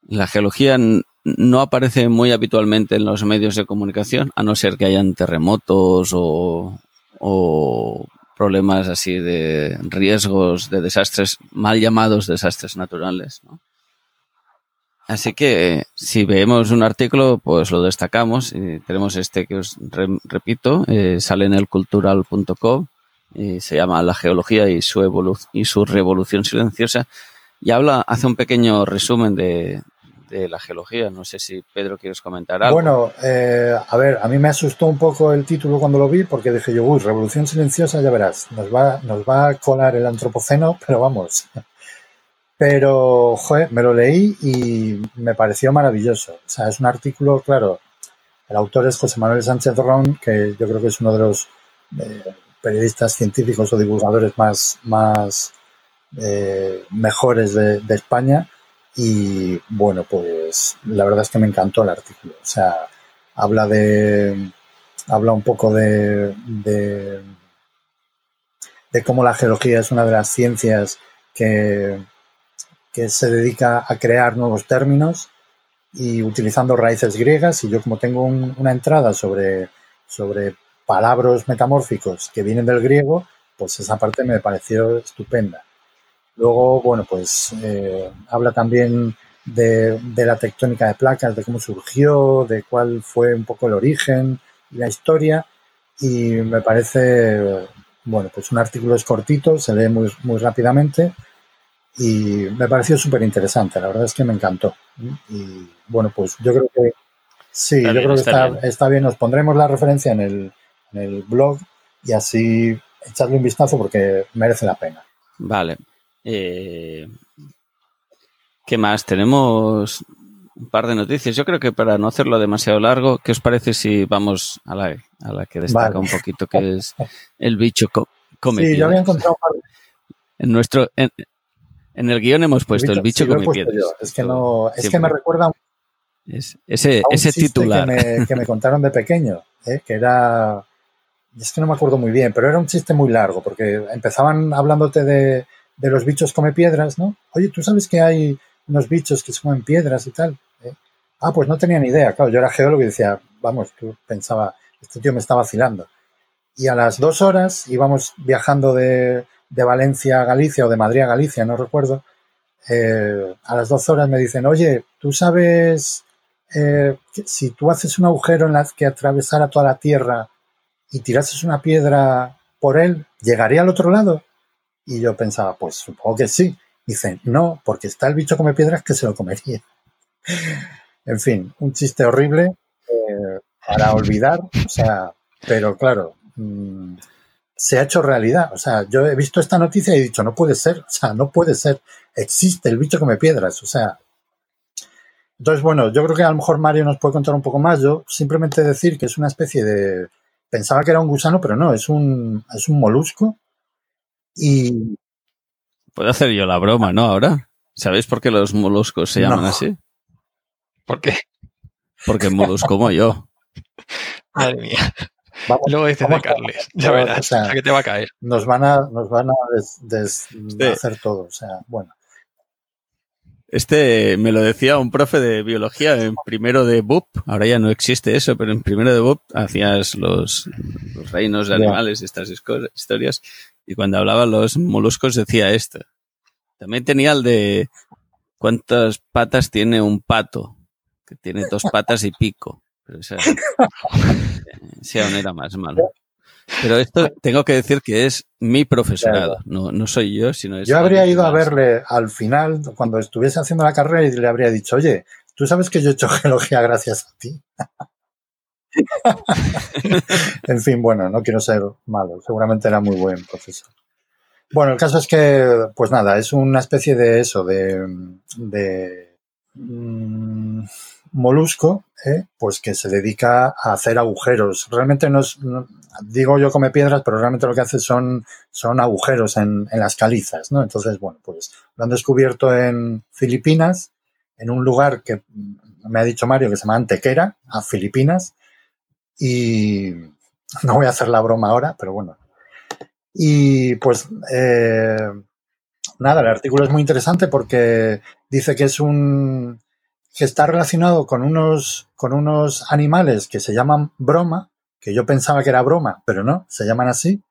La geología no aparece muy habitualmente en los medios de comunicación, a no ser que hayan terremotos o, o problemas así de riesgos de desastres, mal llamados desastres naturales. ¿no? Así que si vemos un artículo, pues lo destacamos. Y tenemos este que os repito, eh, sale en el cultural.com y se llama La geología y su, y su revolución silenciosa. Y habla, hace un pequeño resumen de, la geología. No sé si Pedro quieres comentar algo. Bueno, eh, a ver, a mí me asustó un poco el título cuando lo vi porque dije yo, uy, revolución silenciosa, ya verás, nos va, nos va a colar el antropoceno, pero vamos. Pero, me lo leí y me pareció maravilloso. O sea, es un artículo, claro, el autor es José Manuel Sánchez Ron, que yo creo que es uno de los eh, periodistas científicos o divulgadores más, más eh, mejores de, España. Y bueno, pues la verdad es que me encantó el artículo. O sea, habla de. habla un poco de, de cómo la geología es una de las ciencias que que se dedica a crear nuevos términos y utilizando raíces griegas y yo como tengo una entrada sobre, sobre palabras metamórficos que vienen del griego, pues esa parte me pareció estupenda. Luego, bueno, pues eh, habla también de, de, la tectónica de placas, de cómo surgió, de cuál fue un poco el origen y la historia. Y me parece, bueno, pues un artículo es cortito, se lee muy, muy rápidamente y me pareció súper interesante. La verdad es que me encantó. Y bueno, pues yo creo que sí, yo creo que está, está, bien. Nos pondremos la referencia en el, en el blog y así echarle un vistazo porque merece la pena. Vale. Eh, ¿Qué más? Tenemos un par de noticias. Yo creo que para no hacerlo demasiado largo, ¿qué os parece si vamos a la, a la que destaca un poquito, que es el bicho co Sí, yo había encontrado En nuestro, en, en, el guion hemos puesto el bicho, come piedras. Es que no, es que me recuerda es, ese, ese titular que me, que me, contaron de pequeño, ¿eh? que era es que no me acuerdo muy bien, pero era un chiste muy largo, porque empezaban hablándote de, de los bichos come piedras, ¿no? Oye, ¿tú sabes que hay unos bichos que se comen piedras y tal? ¿Eh? Ah, pues no tenía ni idea, claro, yo era geólogo y decía, vamos, tú pensaba, este tío me está vacilando. Y a las dos horas íbamos viajando de, de Valencia a Galicia o de Madrid a Galicia, no recuerdo. Eh, a las dos horas me dicen, oye, ¿tú sabes eh, que si tú haces un agujero en la que atravesara toda la Tierra y tirases una piedra por él, ¿llegaría al otro lado? Y yo pensaba, pues supongo que sí. Dicen, no, porque está el bicho come piedras que se lo comería. en fin, un chiste horrible eh, para olvidar, o sea, pero claro, mmm, se ha hecho realidad. O sea, yo he visto esta noticia y he dicho, no puede ser, o sea, no puede ser, existe el bicho come piedras, o sea. Entonces, bueno, yo creo que a lo mejor Mario nos puede contar un poco más. Yo simplemente decir que es una especie de, pensaba que era un gusano, pero no, es un, es un molusco y... Puedo hacer yo la broma, ¿no? Ahora. ¿Sabéis por qué los moluscos se llaman No. así? ¿Por qué? Porque molusco como yo. Madre mía. Vamos, Luego dices de Carles. Ya verás. o sea, que te va a caer. nos van a, nos van a des- des- hacer todo. O sea, bueno. Este me lo decía un profe de biología en primero de BUP. Ahora ya no existe eso, pero en primero de BUP hacías los, los reinos de animales y estas historias. Y cuando hablaba los moluscos decía esto. También tenía el de cuántas patas tiene un pato. Que tiene dos patas y pico. Pero ese, ese aún era más malo. Pero esto tengo que decir que es mi profesorado. No, no soy yo, sino es. Yo habría ido a verle al final, cuando estuviese haciendo la carrera, y le habría dicho, oye, tú sabes que yo he hecho geología gracias a ti. en fin, bueno, no quiero ser malo, seguramente era muy buen profesor. Bueno, el caso es que, pues nada, es una especie de eso, de, de mm, molusco, ¿eh? pues que se dedica a hacer agujeros. Realmente no es, digo yo come piedras, pero realmente lo que hace son, son agujeros en, en las calizas, ¿no? Entonces, bueno, pues lo han descubierto en Filipinas, en un lugar que me ha dicho Mario que se llama Antequera, a Filipinas, y no voy a hacer la broma ahora, pero bueno. Y pues eh, nada, el artículo es muy interesante porque dice que es un que está relacionado con unos con unos animales que se llaman broma, que yo pensaba que era broma, pero no, se llaman así,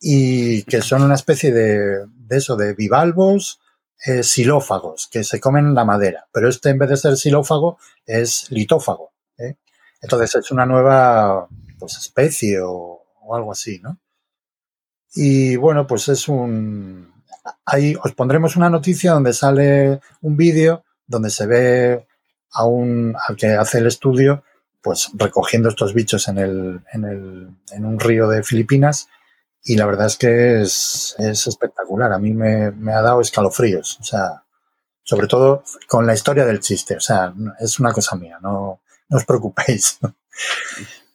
y que son una especie de, de eso, de bivalvos eh, xilófagos, que se comen la madera, pero este en vez de ser xilófago es litófago. ¿eh? Entonces es una nueva pues, especie o, o algo así, ¿no? Y bueno, pues es un... Ahí os pondremos una noticia donde sale un vídeo donde se ve a un, al que hace el estudio, pues recogiendo estos bichos en, el, en, el, en un río de Filipinas y la verdad es que es, es espectacular. A mí me, me ha dado escalofríos. O sea, sobre todo con la historia del chiste. O sea, es una cosa mía, no, no os preocupéis.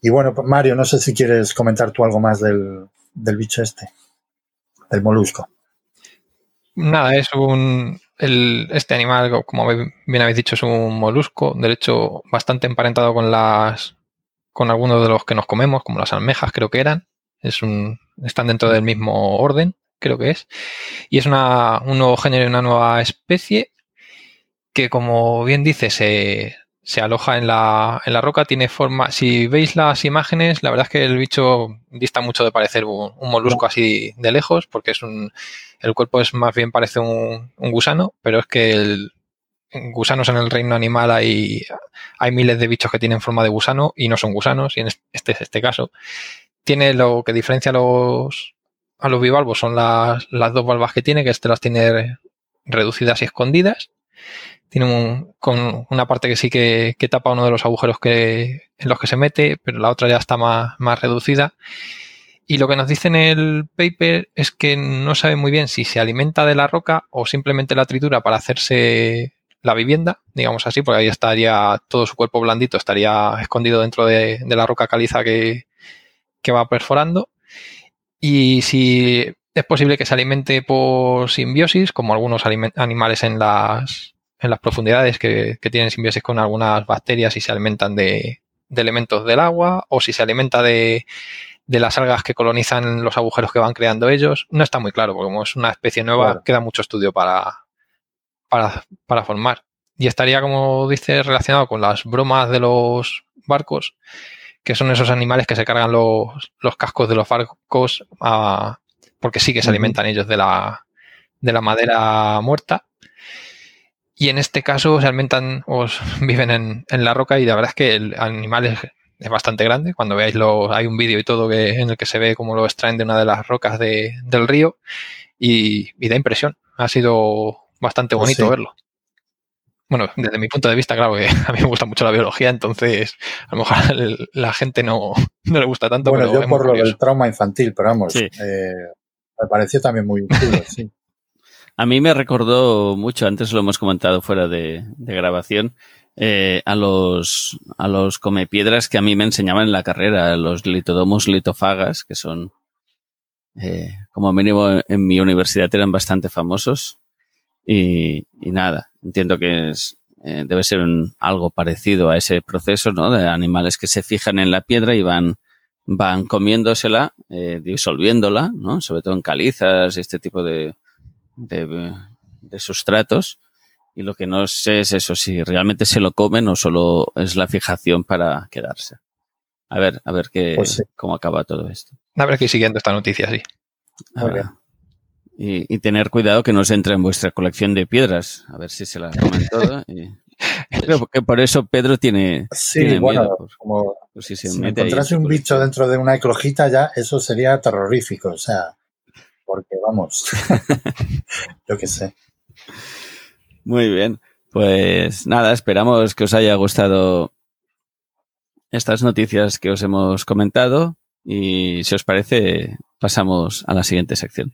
Y bueno, Mario, no sé si quieres comentar tú algo más del, del bicho este, del molusco. Nada, es un. El, este animal, como bien habéis dicho, es un molusco. De hecho, bastante emparentado con las. con algunos de los que nos comemos, como las almejas, creo que eran. Es un. están dentro del mismo orden, creo que es. Y es una, un nuevo género y una nueva especie que como bien dice, se, se aloja en la, en la roca, tiene forma, si veis las imágenes, la verdad es que el bicho dista mucho de parecer un, molusco así de lejos, porque es un, el cuerpo es más bien parece un, gusano, pero es que el, gusanos en el reino animal hay, hay miles de bichos que tienen forma de gusano y no son gusanos, y en este es este caso. Tiene lo que diferencia a los, a los bivalvos son las, las dos valvas que tiene, que este las tiene reducidas y escondidas tiene con una parte que sí que, tapa uno de los agujeros que, en los que se mete, pero la otra ya está más, más reducida. Y lo que nos dice en el paper es que no sabe muy bien si se alimenta de la roca o simplemente la tritura para hacerse la vivienda, digamos así, porque ahí estaría todo su cuerpo blandito, estaría escondido dentro de, la roca caliza que, que va perforando. Y si es posible que se alimente por simbiosis, como algunos animales en las, en las profundidades que, tienen simbiosis con algunas bacterias y se alimentan de, elementos del agua o si se alimenta de, las algas que colonizan los agujeros que van creando ellos. No está muy claro, porque como es una especie nueva, queda mucho estudio para, para, formar. Y estaría, como dice, relacionado con las bromas de los barcos, que son esos animales que se cargan los, cascos de los barcos porque sí que se alimentan ellos de la, de la madera muerta y en este caso se alimentan o viven en, la roca y la verdad es que el animal es, bastante grande. Cuando veáis lo, hay un vídeo y todo que, en el que se ve cómo lo extraen de una de las rocas del río y, da impresión. Ha sido bastante pues bonito verlo. Bueno, desde mi punto de vista, claro que a mí me gusta mucho la biología, entonces a lo mejor la gente no, le gusta tanto. Bueno, yo por lo del trauma infantil, pero vamos, eh, me pareció también muy chulo, sí. A mí me recordó mucho, antes lo hemos comentado fuera de, grabación, eh, a los a los comepiedras que a mí me enseñaban en la carrera, los litodomos litofagas, que son, eh, como mínimo en mi universidad eran bastante famosos. Y, nada, entiendo que es, eh, debe ser algo parecido a ese proceso, ¿no? De animales que se fijan en la piedra y van, van comiéndosela, disolviéndola, ¿no? Sobre todo en calizas y este tipo de, de, sustratos y lo que no sé es eso, si realmente se lo comen o solo es la fijación para quedarse. A ver, a ver qué, pues cómo acaba todo esto. A ver qué siguiendo esta noticia, sí. y, tener cuidado que no se entre en vuestra colección de piedras. A ver si se la comen todo. Creo que por eso Pedro tiene, miedo. como si se encontrase un bicho dentro de una eclogita ya, eso sería terrorífico. O sea, porque vamos, yo qué sé. Muy bien, pues nada, esperamos que os haya gustado estas noticias que os hemos comentado y si os parece pasamos a la siguiente sección.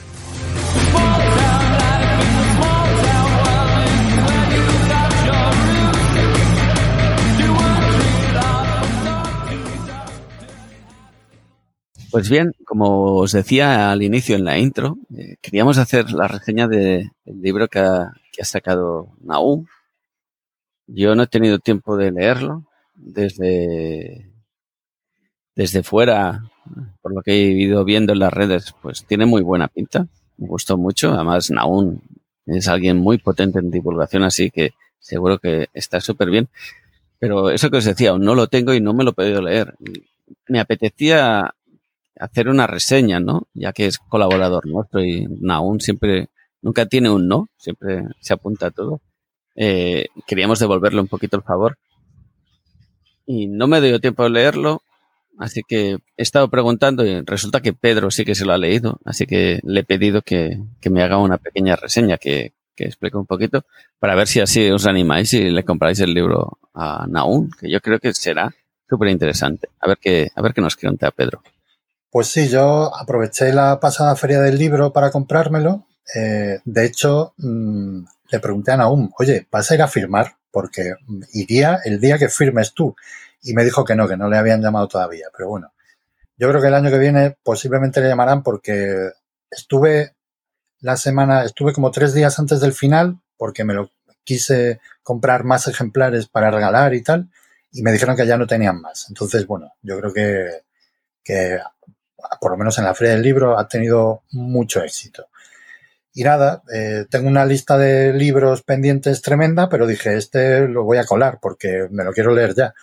Pues bien, como os decía al inicio en la intro, eh, queríamos hacer la reseña del libro que ha, sacado Naum. Yo no he tenido tiempo de leerlo desde, desde fuera, por lo que he ido viendo en las redes, pues tiene muy buena pinta. Me gustó mucho. Además, Naum es alguien muy potente en divulgación, así que seguro que está súper bien. Pero eso que os decía, no lo tengo y no me lo he podido leer. Me apetecía hacer una reseña, ¿no? Ya que es colaborador nuestro y aún siempre, nunca tiene un no, siempre se apunta a todo. Eh, queríamos devolverle un poquito el favor. Y no me dio tiempo de leerlo, así que he estado preguntando y resulta que Pedro sí que se lo ha leído, así que le he pedido que, me haga una pequeña reseña que, que explique un poquito para ver si así os animáis y le compráis el libro a Naún, que yo creo que será súper interesante. A ver qué, a ver qué nos cuenta Pedro. Pues sí, yo aproveché la pasada feria del libro para comprármelo. Eh, de hecho, mm, le pregunté a Naum, oye, ¿vas a ir a firmar? porque iría el día que firmes tú. Y me dijo que no, que no le habían llamado todavía. Pero bueno, yo creo que el año que viene posiblemente le llamarán porque estuve la semana, estuve como tres días antes del final porque me lo quise comprar más ejemplares para regalar y tal y me dijeron que ya no tenían más. Entonces, bueno, yo creo que, que por lo menos en la feria del libro ha tenido mucho éxito. Y nada, eh, tengo una lista de libros pendientes tremenda, pero dije, este lo voy a colar porque me lo quiero leer ya.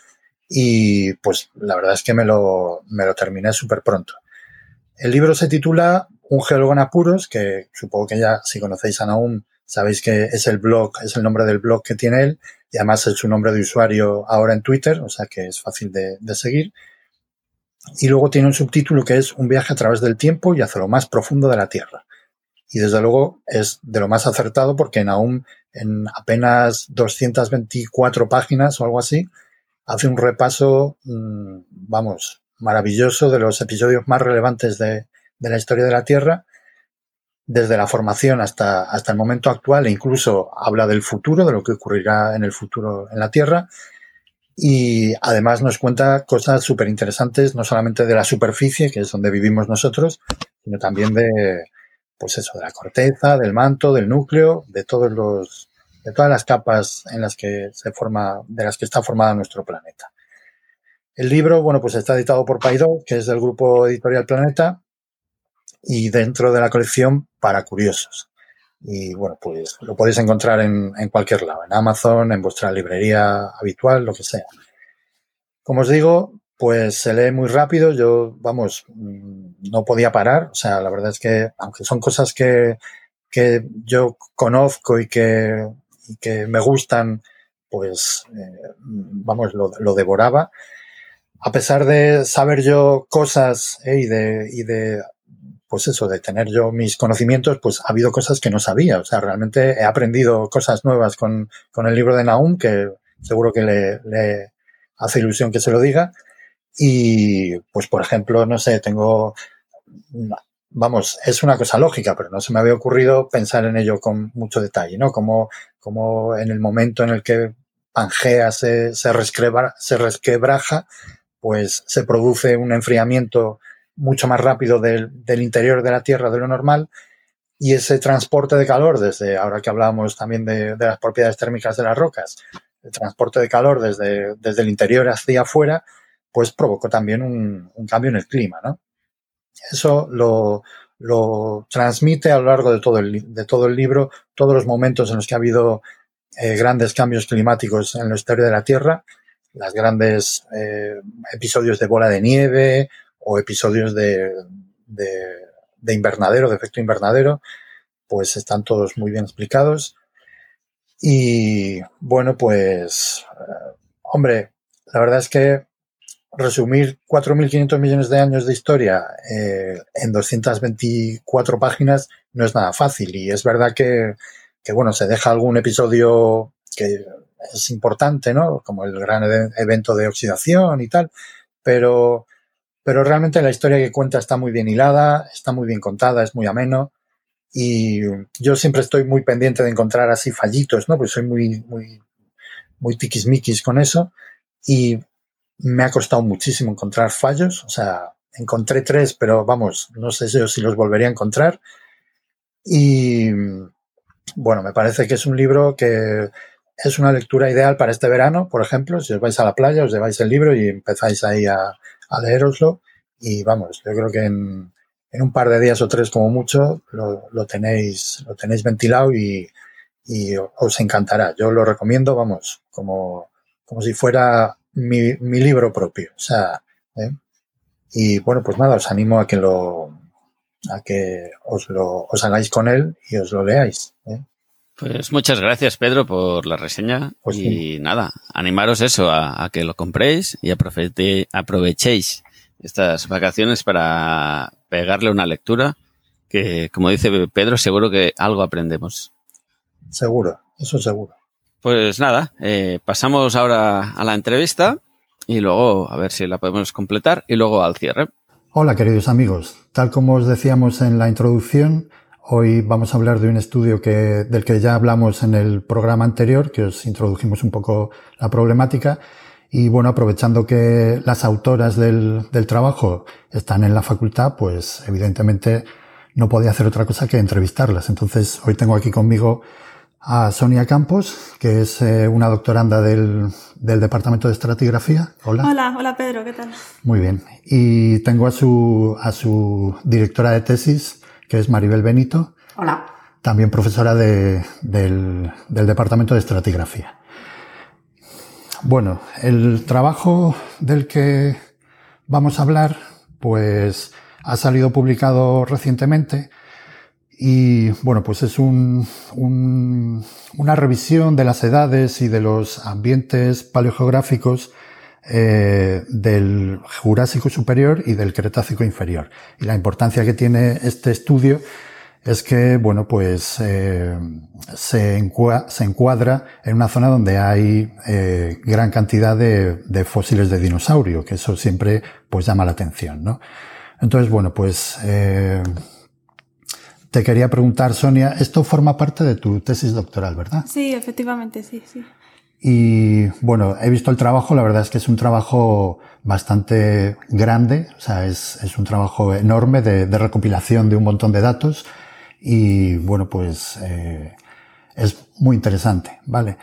Y pues la verdad es que me lo, me lo terminé súper pronto. El libro se titula Un geólogo en apuros, que supongo que ya si conocéis a Naum sabéis que es el blog, es el nombre del blog que tiene él y además es su nombre de usuario ahora en Twitter, o sea que es fácil de, de seguir. Y luego tiene un subtítulo que es Un viaje a través del tiempo y hacia lo más profundo de la Tierra. Y desde luego es de lo más acertado porque Naum en apenas 224 páginas o algo así, hace un repaso, mm, vamos, maravilloso de los episodios más relevantes de, la historia de la Tierra, desde la formación hasta, hasta el momento actual e incluso habla del futuro, de lo que ocurrirá en el futuro en la Tierra. Y además nos cuenta cosas súper interesantes, no solamente de la superficie, que es donde vivimos nosotros, sino también de, pues eso, de la corteza, del manto, del núcleo, de todos los, de todas las capas en las que se forma, de las que está formada nuestro planeta. El libro, bueno, pues está editado por Paidó, que es del grupo editorial Planeta, y dentro de la colección para curiosos. Y bueno, pues lo podéis encontrar en, cualquier lado, en Amazon, en vuestra librería habitual, lo que sea. Como os digo, pues se lee muy rápido. Yo, vamos, mm, no podía parar. O sea, la verdad es que, aunque son cosas que, que yo conozco y que que me gustan, pues, eh, vamos, lo, lo, devoraba. A pesar de saber yo cosas eh, y, de, y de, pues eso, de tener yo mis conocimientos, pues ha habido cosas que no sabía. O sea, realmente he aprendido cosas nuevas con, con el libro de Naum, que seguro que le, le hace ilusión que se lo diga. Y, pues, por ejemplo, no sé, tengo vamos, es una cosa lógica, pero no se me había ocurrido pensar en ello con mucho detalle, ¿no? Como, como en el momento en el que Pangea se, se, resquebra, se resquebraja, pues se produce un enfriamiento mucho más rápido del, interior de la Tierra de lo normal y ese transporte de calor desde, ahora que hablamos también de, las propiedades térmicas de las rocas, el transporte de calor desde, desde el interior hacia afuera, pues provocó también un, cambio en el clima, ¿no? Eso lo, lo transmite a lo largo de todo, el, de todo el libro, todos los momentos en los que ha habido eh, grandes cambios climáticos en la historia de la Tierra, las grandes eh, episodios de bola de nieve o episodios de, de, de, invernadero, de efecto invernadero, pues están todos muy bien explicados. Y bueno, pues, eh, hombre, la verdad es que resumir 4.500 millones de años de historia eh, en 224 páginas no es nada fácil y es verdad que, que, bueno, se deja algún episodio que es importante, ¿no? Como el gran evento de oxidación y tal, pero, pero realmente la historia que cuenta está muy bien hilada, está muy bien contada, es muy ameno y yo siempre estoy muy pendiente de encontrar así fallitos, ¿no? Porque soy muy, muy, muy tiquismiquis con eso y me ha costado muchísimo encontrar fallos, o sea, encontré tres, pero vamos, no sé si los volvería a encontrar. Y bueno, me parece que es un libro que es una lectura ideal para este verano, por ejemplo, si os vais a la playa, os lleváis el libro y empezáis ahí a, a leeroslo. Y vamos, yo creo que en, un par de días o tres como mucho lo, lo tenéis, lo tenéis ventilado y, y, os encantará. Yo lo recomiendo, vamos, como, como si fuera mi, mi libro propio. O sea, ¿eh? y bueno, pues nada, os animo a que lo, a que os lo, os hagáis con él y os lo leáis. Pues muchas gracias, Pedro, por la reseña. Pues y sí. nada, animaros eso, a, a, que lo compréis y aprovechéis estas vacaciones para pegarle una lectura que, como dice Pedro, seguro que algo aprendemos. Seguro, eso seguro. Pues nada, eh, pasamos ahora a la entrevista y luego a ver si la podemos completar y luego al cierre. Hola queridos amigos, tal como os decíamos en la introducción, Hoy vamos a hablar de un estudio que, del que ya hablamos en el programa anterior, que os introdujimos un poco la problemática. Y bueno, aprovechando que las autoras del, del trabajo están en la facultad, pues evidentemente no podía hacer otra cosa que entrevistarlas. Entonces, hoy tengo aquí conmigo a Sonia Campos, que es eh, una doctoranda del, del, Departamento de Estratigrafía. Hola. Hola, hola Pedro, ¿qué tal? Muy bien. Y tengo a su, a su directora de tesis, que es Maribel Benito. Hola. También profesora de, del, del Departamento de Estratigrafía. Bueno, el trabajo del que vamos a hablar, pues ha salido publicado recientemente y bueno, pues es un, un, una revisión de las edades y de los ambientes paleogeográficos eh, del Jurásico superior y del Cretácico inferior. Y la importancia que tiene este estudio es que, bueno, pues eh, se, encuadra, en una zona donde hay eh, gran cantidad de, de, fósiles de dinosaurio, que eso siempre pues llama la atención, ¿no? Entonces, bueno, pues eh, te quería preguntar, Sonia, esto forma parte de tu tesis doctoral, ¿verdad? Sí, efectivamente, sí, sí. Y bueno, he visto el trabajo, la verdad es que es un trabajo bastante grande, o sea, es, es un trabajo enorme de, de, recopilación de un montón de datos y bueno, pues eh, es muy interesante, ¿vale?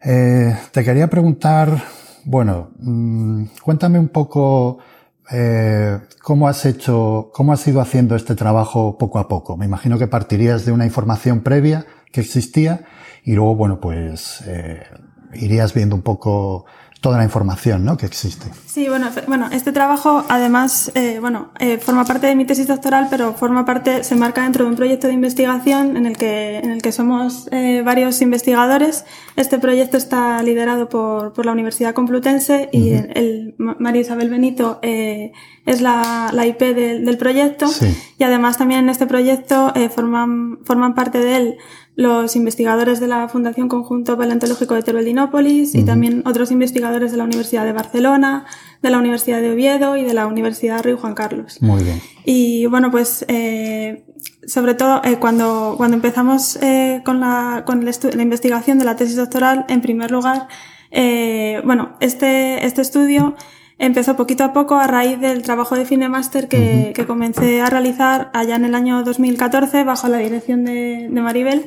Eh, te quería preguntar, bueno, mmm, cuéntame un poco eh, ¿cómo has hecho, cómo has ido haciendo este trabajo poco a poco? Me imagino que partirías de una información previa que existía y luego, bueno, pues eh, irías viendo un poco toda la información ¿no? que existe. Sí, bueno, bueno este trabajo además eh, bueno, eh, forma parte de mi tesis doctoral, pero forma parte, se marca dentro de un proyecto de investigación en el que, en el que somos eh, varios investigadores. Este proyecto está liderado por, por la Universidad Complutense y uh -huh. el, María Isabel Benito eh, es la, la IP de, del proyecto sí. y además también en este proyecto eh, forman, forman parte de él los investigadores de la Fundación Conjunto Paleontológico de Teruel-Dinópolis uh -huh. y también otros investigadores de la Universidad de Barcelona, de la Universidad de Oviedo y de la Universidad Rey Juan Carlos. Muy bien. Y bueno, pues eh, sobre todo eh, cuando, cuando empezamos eh, con, la, con la investigación de la tesis doctoral, en primer lugar, bueno, este, este estudio empezó poquito a poco a raíz del trabajo de Finemaster que, uh -huh. que comencé a realizar allá en el año 2014 bajo la dirección de, de Maribel.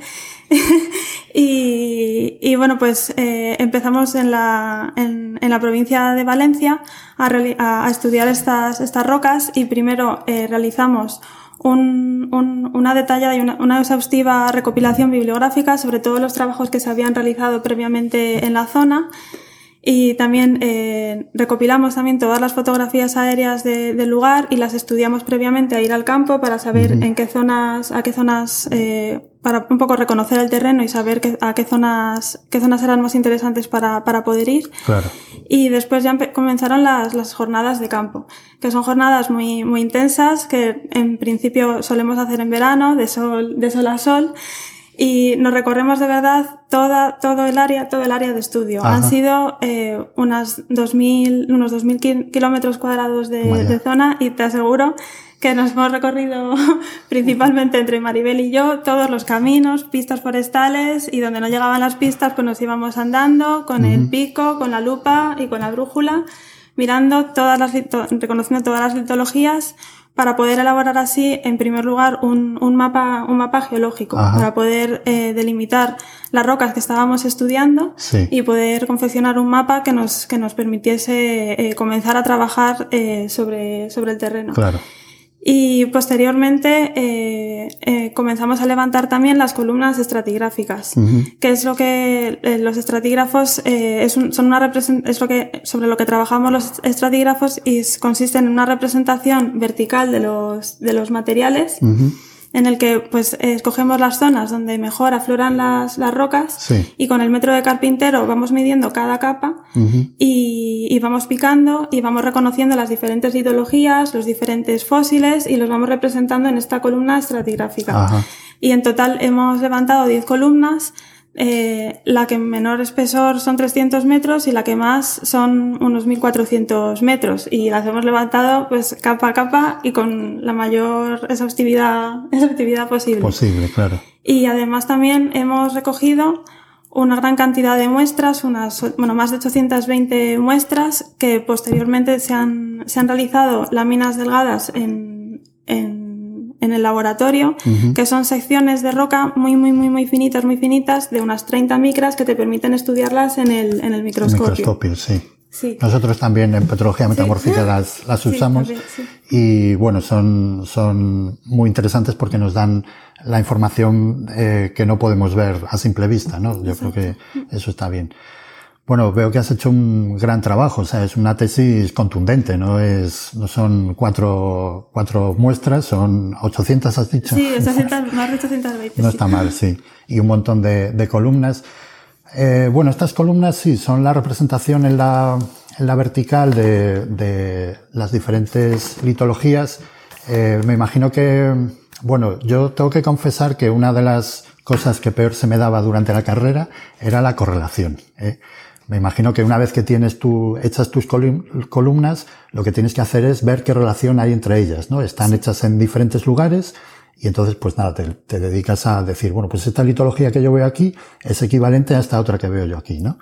y, y, bueno, pues eh, empezamos en la, en, en, la provincia de Valencia a, a estudiar estas, estas rocas y primero eh, realizamos un, un, una detallada y una, una, exhaustiva recopilación bibliográfica sobre todos los trabajos que se habían realizado previamente en la zona y también eh, recopilamos también todas las fotografías aéreas de, del lugar y las estudiamos previamente a ir al campo para saber uh -huh. en qué zonas, a qué zonas, eh, para un poco reconocer el terreno y saber que, a qué zonas, qué zonas eran más interesantes para, para poder ir. Claro. Y después ya comenzaron las, las jornadas de campo, que son jornadas muy, muy intensas que en principio solemos hacer en verano, de sol, de sol a sol y nos recorremos de verdad toda, todo el área, todo el área de estudio. Ajá. Han sido eh, unas 2000, unos 2.000 kilómetros cuadrados de, de, zona y te aseguro que nos hemos recorrido principalmente entre Maribel y yo todos los caminos, pistas forestales y donde no llegaban las pistas pues nos íbamos andando con uh -huh. el pico, con la lupa y con la brújula mirando todas las, reconociendo todas las litologías para poder elaborar así, en primer lugar, un, un mapa, un mapa geológico, Ajá. para poder eh, delimitar las rocas que estábamos estudiando sí. y poder confeccionar un mapa que nos, que nos permitiese eh, comenzar a trabajar eh, sobre, sobre el terreno. Claro. Y posteriormente eh, eh, comenzamos a levantar también las columnas estratigráficas, uh -huh. que es lo que eh, los estratígrafos eh, es, un, son una es lo que sobre lo que trabajamos los estratígrafos y consiste en una representación vertical de los de los materiales. Uh -huh en el que pues escogemos las zonas donde mejor afloran las, las rocas sí. y con el metro de carpintero vamos midiendo cada capa uh -huh. y, y, vamos picando y vamos reconociendo las diferentes ideologías, los diferentes fósiles y los vamos representando en esta columna estratigráfica. Ajá. Y en total hemos levantado 10 columnas eh, la que menor espesor son 300 metros y la que más son unos 1400 metros. Y las hemos levantado pues capa a capa y con la mayor exhaustividad, exhaustividad posible. Posible, claro. Y además también hemos recogido una gran cantidad de muestras, unas, bueno, más de 820 muestras que posteriormente se han, se han realizado láminas delgadas en, en en el laboratorio, que son secciones de roca muy, muy, muy, muy finitas, muy finitas, de unas 30 micras que te permiten estudiarlas en el, en el microscopio. microscopio, sí. Sí. Nosotros también en petrología metamórfica las, las usamos y bueno, son, son muy interesantes porque nos dan la información eh, que no podemos ver a simple vista, ¿no? Yo creo que eso está bien. Bueno, veo que has hecho un gran trabajo, o sea, es una tesis contundente, no es, no son cuatro, cuatro muestras, son 800, has dicho. Sí, 800, más de 820. No está mal, sí. Y un montón de, de columnas. Eh, bueno, estas columnas sí, son la representación en la, en la vertical de, de las diferentes litologías. Eh, me imagino que, bueno, yo tengo que confesar que una de las cosas que peor se me daba durante la carrera era la correlación. ¿eh? Me imagino que una vez que tienes tú, hechas tus columnas, lo que tienes que hacer es ver qué relación hay entre ellas, ¿no? Están hechas en diferentes lugares y entonces, pues nada, te, te, dedicas a decir, bueno, pues esta litología que yo veo aquí es equivalente a esta otra que veo yo aquí, ¿no?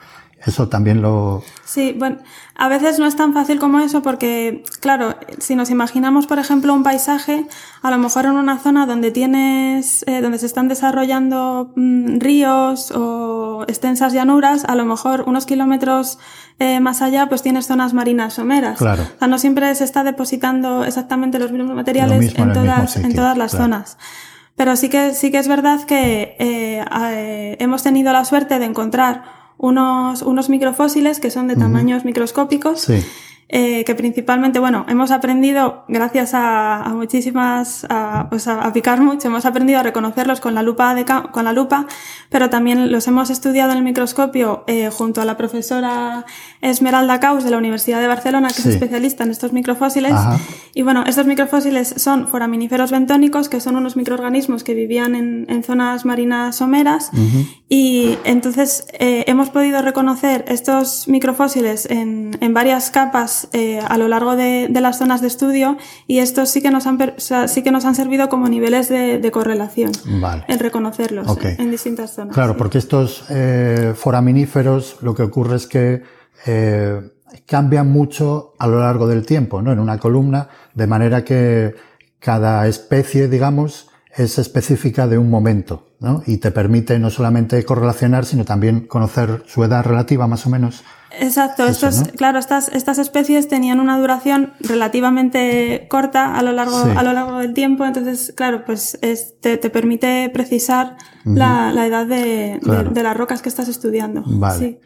Eso también lo... Sí, bueno, a veces no es tan fácil como eso porque, claro, si nos imaginamos, por ejemplo, un paisaje, a lo mejor en una zona donde tienes, eh, donde se están desarrollando mm, ríos o extensas llanuras, a lo mejor unos kilómetros eh, más allá, pues tienes zonas marinas someras. Claro. O sea, no siempre se está depositando exactamente los mismos materiales en, todas, en todas las zonas. Pero sí que, sí que es verdad que eh, eh, hemos tenido la suerte de encontrar unos, unos microfósiles que son de tamaños microscópicos. Sí. Eh, que principalmente, bueno, hemos aprendido, gracias a, a muchísimas, a, pues a, a, picar mucho, hemos aprendido a reconocerlos con la lupa, de, con la lupa, pero también los hemos estudiado en el microscopio eh, junto a la profesora Esmeralda Caus de la Universidad de Barcelona, que sí. es especialista en estos microfósiles. Ajá. Y bueno, estos microfósiles son foraminíferos bentónicos, que son unos microorganismos que vivían en, en zonas marinas someras. Uh -huh. Y entonces eh, hemos podido reconocer estos microfósiles en, en varias capas eh, a lo largo de, de, las zonas de estudio y estos sí que nos han, o sea, sí que nos han servido como niveles de, de correlación vale. en reconocerlos okay. en distintas zonas. Claro, sí. porque estos eh, foraminíferos lo que ocurre es que eh, cambian mucho a lo largo del tiempo, ¿no? En una columna, de manera que cada especie, digamos, es específica de un momento, ¿no? Y te permite no solamente correlacionar, sino también conocer su edad relativa, más o menos. Exacto, Eso, estos, ¿no? claro, estas, estas especies tenían una duración relativamente corta a lo largo, Sí. a lo largo del tiempo, entonces, claro, pues es- te, te permite precisar la, la edad de, de- de las rocas que estás estudiando. Vale. Sí.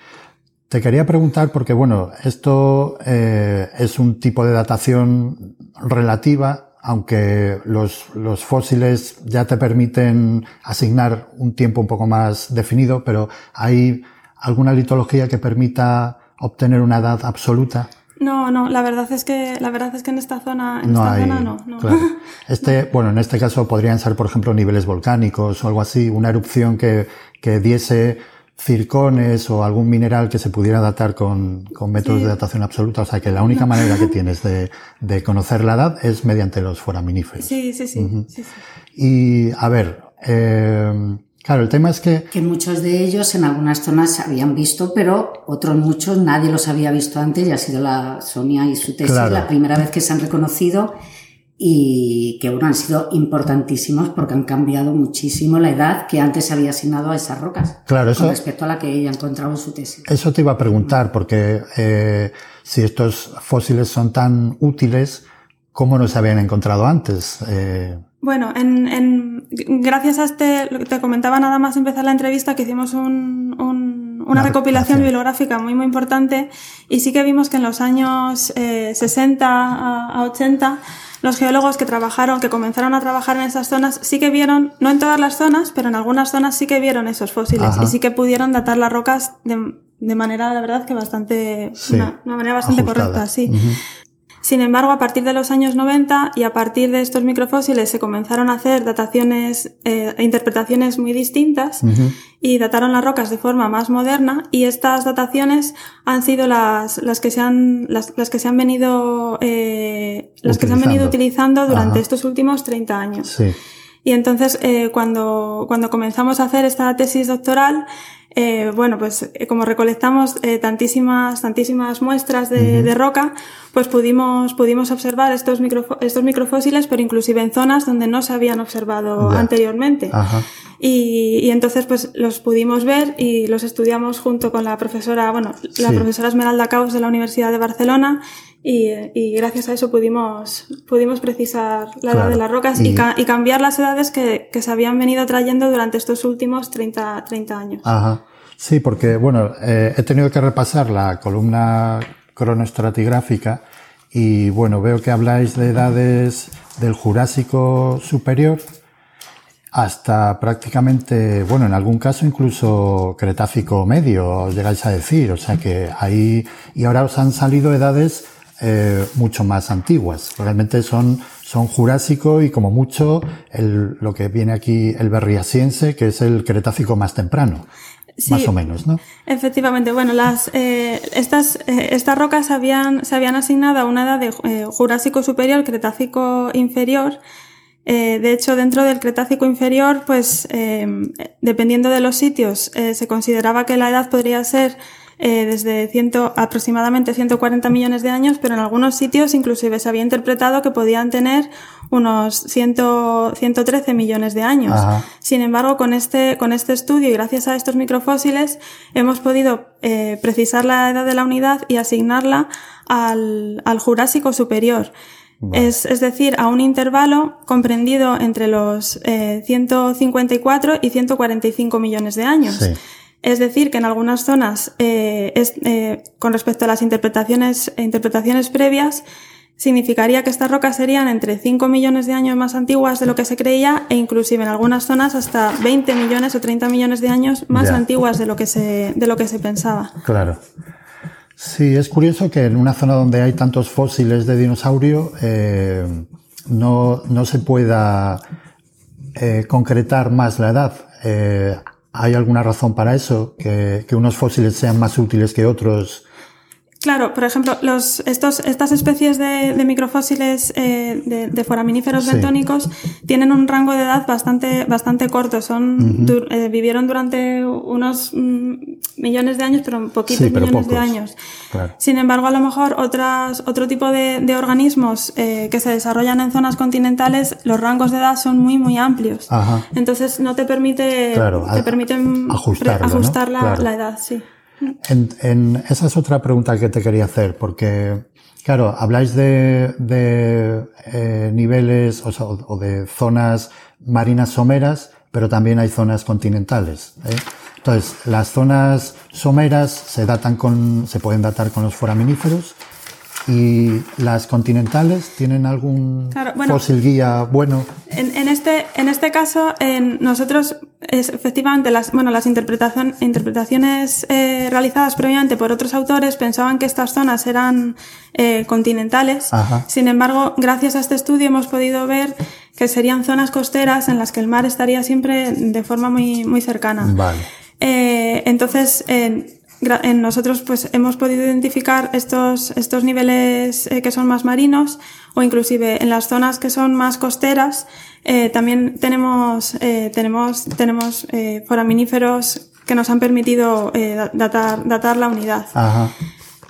Te quería preguntar, porque bueno, esto eh, es un tipo de datación relativa, aunque los, los fósiles ya te permiten asignar un tiempo un poco más definido, pero ¿hay alguna litología que permita obtener una edad absoluta? No, no, la verdad es que, la verdad es que en esta zona, en no esta hay. zona no, no. Claro. Este, bueno, en este caso podrían ser, por ejemplo, niveles volcánicos o algo así, una erupción que, que diese circones o algún mineral que se pudiera datar con, con métodos Sí. de datación absoluta. O sea que la única manera que tienes de, de conocer la edad es mediante los foraminíferos. Sí, sí, sí, Ujú. sí, sí. Y, a ver, eh, claro, el tema es que que muchos de ellos en algunas zonas se habían visto, pero otros muchos nadie los había visto antes y ha sido la Sonia y su tesis Claro. la primera vez que se han reconocido y que bueno, han sido importantísimos porque han cambiado muchísimo la edad que antes se había asignado a esas rocas Claro, eso- con respecto a la que ella ha encontrado en su tesis. Eso te iba a preguntar, porque eh, si estos fósiles son tan útiles, ¿cómo no se habían encontrado antes? Eh, Bueno, en, en, gracias a este, lo que te comentaba nada más empezar la entrevista, que hicimos un, un- una recopilación. bibliográfica muy, muy importante y sí que vimos que en los años eh, 60 a, a 80 los geólogos que trabajaron, que comenzaron a trabajar en esas zonas, sí que vieron, no en todas las zonas, pero en algunas zonas sí que vieron esos fósiles Ajá. y sí que pudieron datar las rocas de, de manera, la verdad, que bastante, Sí, una, una manera bastante ajustada. correcta, sí. Sin embargo, a partir de los años 90 y a partir de estos microfósiles se comenzaron a hacer dataciones eh, e interpretaciones muy distintas y dataron las rocas de forma más moderna y estas dataciones han sido las, las que se han las, las que se han venido eh, las que se han venido utilizando durante estos últimos 30 años. Sí. Y entonces, eh, cuando, cuando comenzamos a hacer esta tesis doctoral, eh, bueno, pues eh, como recolectamos eh, tantísimas, tantísimas muestras de, de, roca, pues pudimos, pudimos observar estos, micro, estos microfósiles, pero inclusive en zonas donde no se habían observado Ya. anteriormente. Ajá. Y, y entonces pues los pudimos ver y los estudiamos junto con la profesora, bueno, la Sí. profesora Esmeralda Caos de la Universidad de Barcelona y, y gracias a eso pudimos, pudimos precisar la edad Claro. de las rocas Y- y, ca- y cambiar las edades que, que se habían venido trayendo durante estos últimos 30, 30 años. Ajá. Sí, porque, bueno, eh, he tenido que repasar la columna cronoestratigráfica y, bueno, veo que habláis de edades del Jurásico superior hasta prácticamente, bueno, en algún caso incluso Cretácico medio, os llegáis a decir. O sea que ahí, y ahora os han salido edades eh, mucho más antiguas. Realmente son, son Jurásico y como mucho el, lo que viene aquí el Berriasiense, que es el Cretácico más temprano. Sí. Más o menos, ¿no? Efectivamente, bueno, las, eh, estas, eh, estas rocas habían, se habían asignado a una edad de eh, Jurásico superior, Cretácico inferior. De hecho, dentro del Cretácico inferior, pues, dependiendo de los sitios, se consideraba que la edad podría ser eh, desde ciento, aproximadamente 140 millones de años, pero en algunos sitios inclusive se había interpretado que podían tener unos 100, 113 millones de años. Ajá. Sin embargo, con este, con este estudio y gracias a estos microfósiles hemos podido eh, precisar la edad de la unidad y asignarla al, al Jurásico superior. Es, es decir, a un intervalo comprendido entre los eh, 154 y 145 millones de años. Sí. Es decir, que en algunas zonas, eh, es, eh, con respecto a las interpretaciones, interpretaciones previas, significaría que estas rocas serían entre 5 millones de años más antiguas de lo que se creía e inclusive en algunas zonas hasta 20 millones o 30 millones de años más Ya. antiguas de lo que se, de lo que se pensaba. Claro. Sí, es curioso que en una zona donde hay tantos fósiles de dinosaurio eh, no, no se pueda eh, concretar más la edad. Eh, ¿Hay alguna razón para eso? Que, que unos fósiles sean más útiles que otros. Claro, por ejemplo, los, estos, estas especies de, de microfósiles eh, de, de foraminíferos Sí. bentónicos tienen un rango de edad bastante, bastante corto. Son, du- eh, vivieron durante unos mm, millones de años, pero poquitos Sí, pero millones de años. Claro. Sin embargo, a lo mejor otras, otro tipo de, de organismos eh, que se desarrollan en zonas continentales, los rangos de edad son muy, muy amplios. Ajá. Entonces no te permite, Claro, te a- permiten ajustarlo, pre- ¿no? ajustar la, Claro. la edad, sí. En, en- esa es otra pregunta que te quería hacer, porque, claro, habláis de, de eh, niveles o, sea, o- de zonas marinas someras, pero también hay zonas continentales. ¿eh? Entonces, las zonas someras se datan con, se pueden datar con los foraminíferos y las continentales tienen algún Claro, bueno. fósil guía bueno. En, en este, en este caso, en nosotros, es, efectivamente, las, bueno, las interpretación, interpretaciones eh, realizadas previamente por otros autores pensaban que estas zonas eran eh, continentales. Ajá. Sin embargo, gracias a este estudio hemos podido ver que serían zonas costeras en las que el mar estaría siempre de forma muy, muy cercana. Vale. Eh, entonces, en, gra- en nosotros pues hemos podido identificar estos, estos niveles eh, que son más marinos o inclusive en las zonas que son más costeras eh, también tenemos, eh, tenemos, tenemos eh, foraminíferos que nos han permitido eh, da- datar, datar la unidad. Ajá.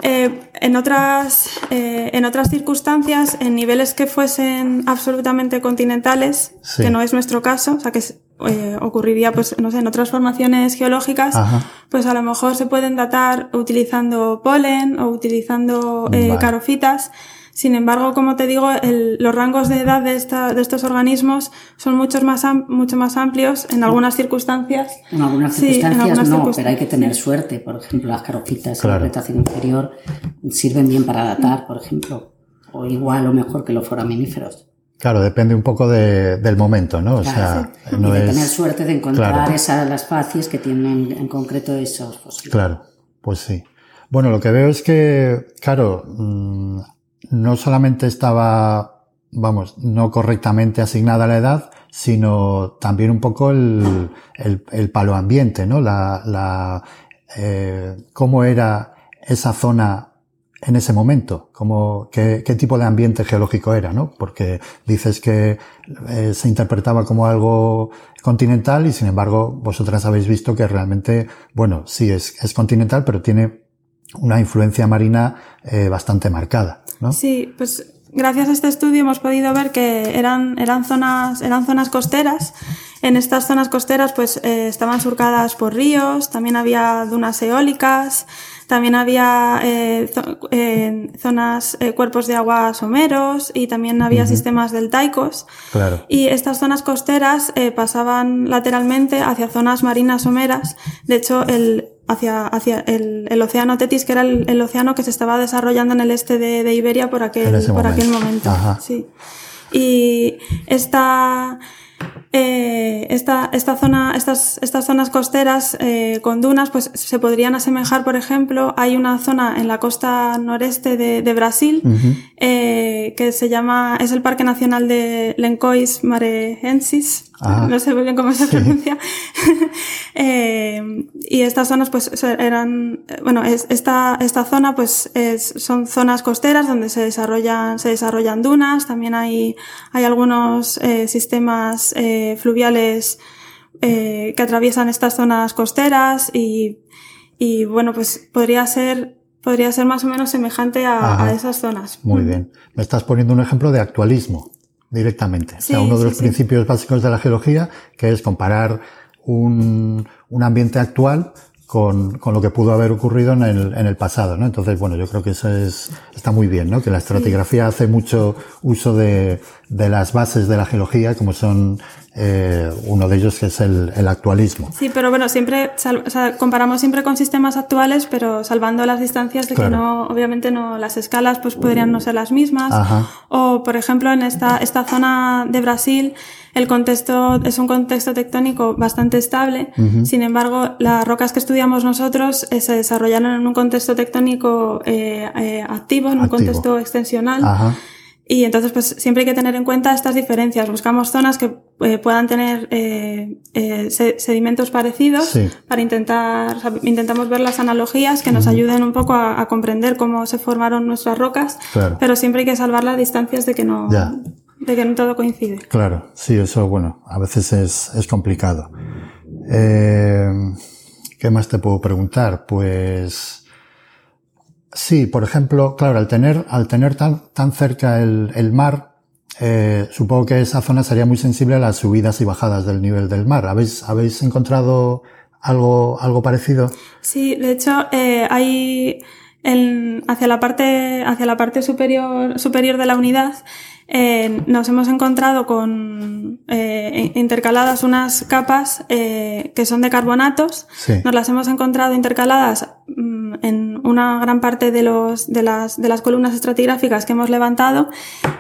Eh, en otras, eh, en otras circunstancias, en niveles que fuesen absolutamente continentales, Sí. que no es nuestro caso, o sea que eh, ocurriría, pues, no sé, en otras formaciones geológicas, Ajá. pues a lo mejor se pueden datar utilizando polen o utilizando eh, Vale. carofitas. Sin embargo, como te digo, el- los rangos de edad de, esta- de estos organismos son muchos más am- mucho más amplios en algunas circunstancias. En algunas Sí, en circunstancias algunas no, circunstancias, pero hay que tener suerte. Por ejemplo, las carofitas Claro. en la Cretácico inferior sirven bien para datar, por ejemplo. O igual o mejor que los foraminíferos. Claro, depende un poco de- del momento, ¿no? O Claro, sea, no y de es. tener suerte de encontrar Claro. esas, las facies que tienen en concreto esos fósiles. Claro, pues sí. Bueno, lo que veo es que, claro, mm, no solamente estaba, vamos, no correctamente asignada la edad, sino también un poco el, el, el paloambiente, ¿no? La, la, eh, cómo era esa zona en ese momento, como qué, qué, tipo de ambiente geológico era, ¿no? Porque dices que eh, se interpretaba como algo continental y sin embargo vosotras habéis visto que realmente, bueno, sí es, es continental, pero tiene una influencia marina eh, bastante marcada, ¿no? Sí, pues gracias a este estudio hemos podido ver que eran, eran zonas, eran zonas costeras. En estas zonas costeras, pues, eh, estaban surcadas por ríos, también había dunas eólicas, también había eh, eh, zonas, eh, cuerpos de agua someros y también había sistemas deltaicos. Claro. Y estas zonas costeras eh, pasaban lateralmente hacia zonas marinas someras. De hecho, el, hacia, hacia el, el océano Tetis, que era el, el, océano que se estaba desarrollando en el este de, de Iberia por aquel, por momento. aquel momento. Ajá. Sí. Y esta, eh, esta, esta zona, estas, estas zonas costeras eh, con dunas, pues se podrían asemejar, por ejemplo, hay una zona en la costa noreste de, de Brasil Uh -huh. eh, que se llama, es el Parque Nacional de Lencois Marehensis. Ah, no sé muy bien cómo se sí. pronuncia. eh, y estas zonas, pues, eran, bueno, es, esta, esta zona, pues, es, son zonas costeras donde se desarrollan, se desarrollan dunas. También hay, hay algunos eh, sistemas eh, fluviales eh, que atraviesan estas zonas costeras y, y, bueno, pues, podría ser, podría ser más o menos semejante a, a esas zonas. Muy bien. Me estás poniendo un ejemplo de actualismo directamente. Sí, o sea, uno de sí, los sí. principios básicos de la geología, que es comparar un, un ambiente actual con, con, lo que pudo haber ocurrido en el, en el pasado, ¿no? Entonces, bueno, yo creo que eso es, está muy bien, ¿no? Que la estratigrafía hace mucho uso de, de las bases de la geología, como son eh, uno de ellos es el, el actualismo. Sí, pero bueno, siempre o sea, comparamos siempre con sistemas actuales, pero salvando las distancias de claro. que no, obviamente no, las escalas pues podrían no ser las mismas. Ajá. O, por ejemplo, en esta, esta zona de Brasil, el contexto es un contexto tectónico bastante estable. Uh -huh. Sin embargo, las rocas que estudiamos nosotros eh, se desarrollaron en un contexto tectónico eh, eh, activo, en activo. un contexto extensional. Ajá. Y entonces, pues siempre hay que tener en cuenta estas diferencias. Buscamos zonas que eh, puedan tener eh, eh, sedimentos parecidos sí. para intentar, o sea, intentamos ver las analogías que nos uh -huh. ayuden un poco a, a, comprender cómo se formaron nuestras rocas, claro. pero siempre hay que salvar las distancias de que no, ya. de que no todo coincide. Claro, sí, eso, bueno, a veces es, es complicado. Eh, ¿Qué más te puedo preguntar? Pues, Sí, por ejemplo, claro, al tener, al tener tan, tan cerca el, el mar, eh, supongo que esa zona sería muy sensible a las subidas y bajadas del nivel del mar. ¿Habéis, habéis encontrado algo, algo parecido? Sí, de hecho, eh, hay hacia la parte, hacia la parte superior, superior de la unidad, eh, nos hemos encontrado con eh, intercaladas unas capas eh, que son de carbonatos. Sí. Nos las hemos encontrado intercaladas mmm, en una gran parte de, los, de, las, de las columnas estratigráficas que hemos levantado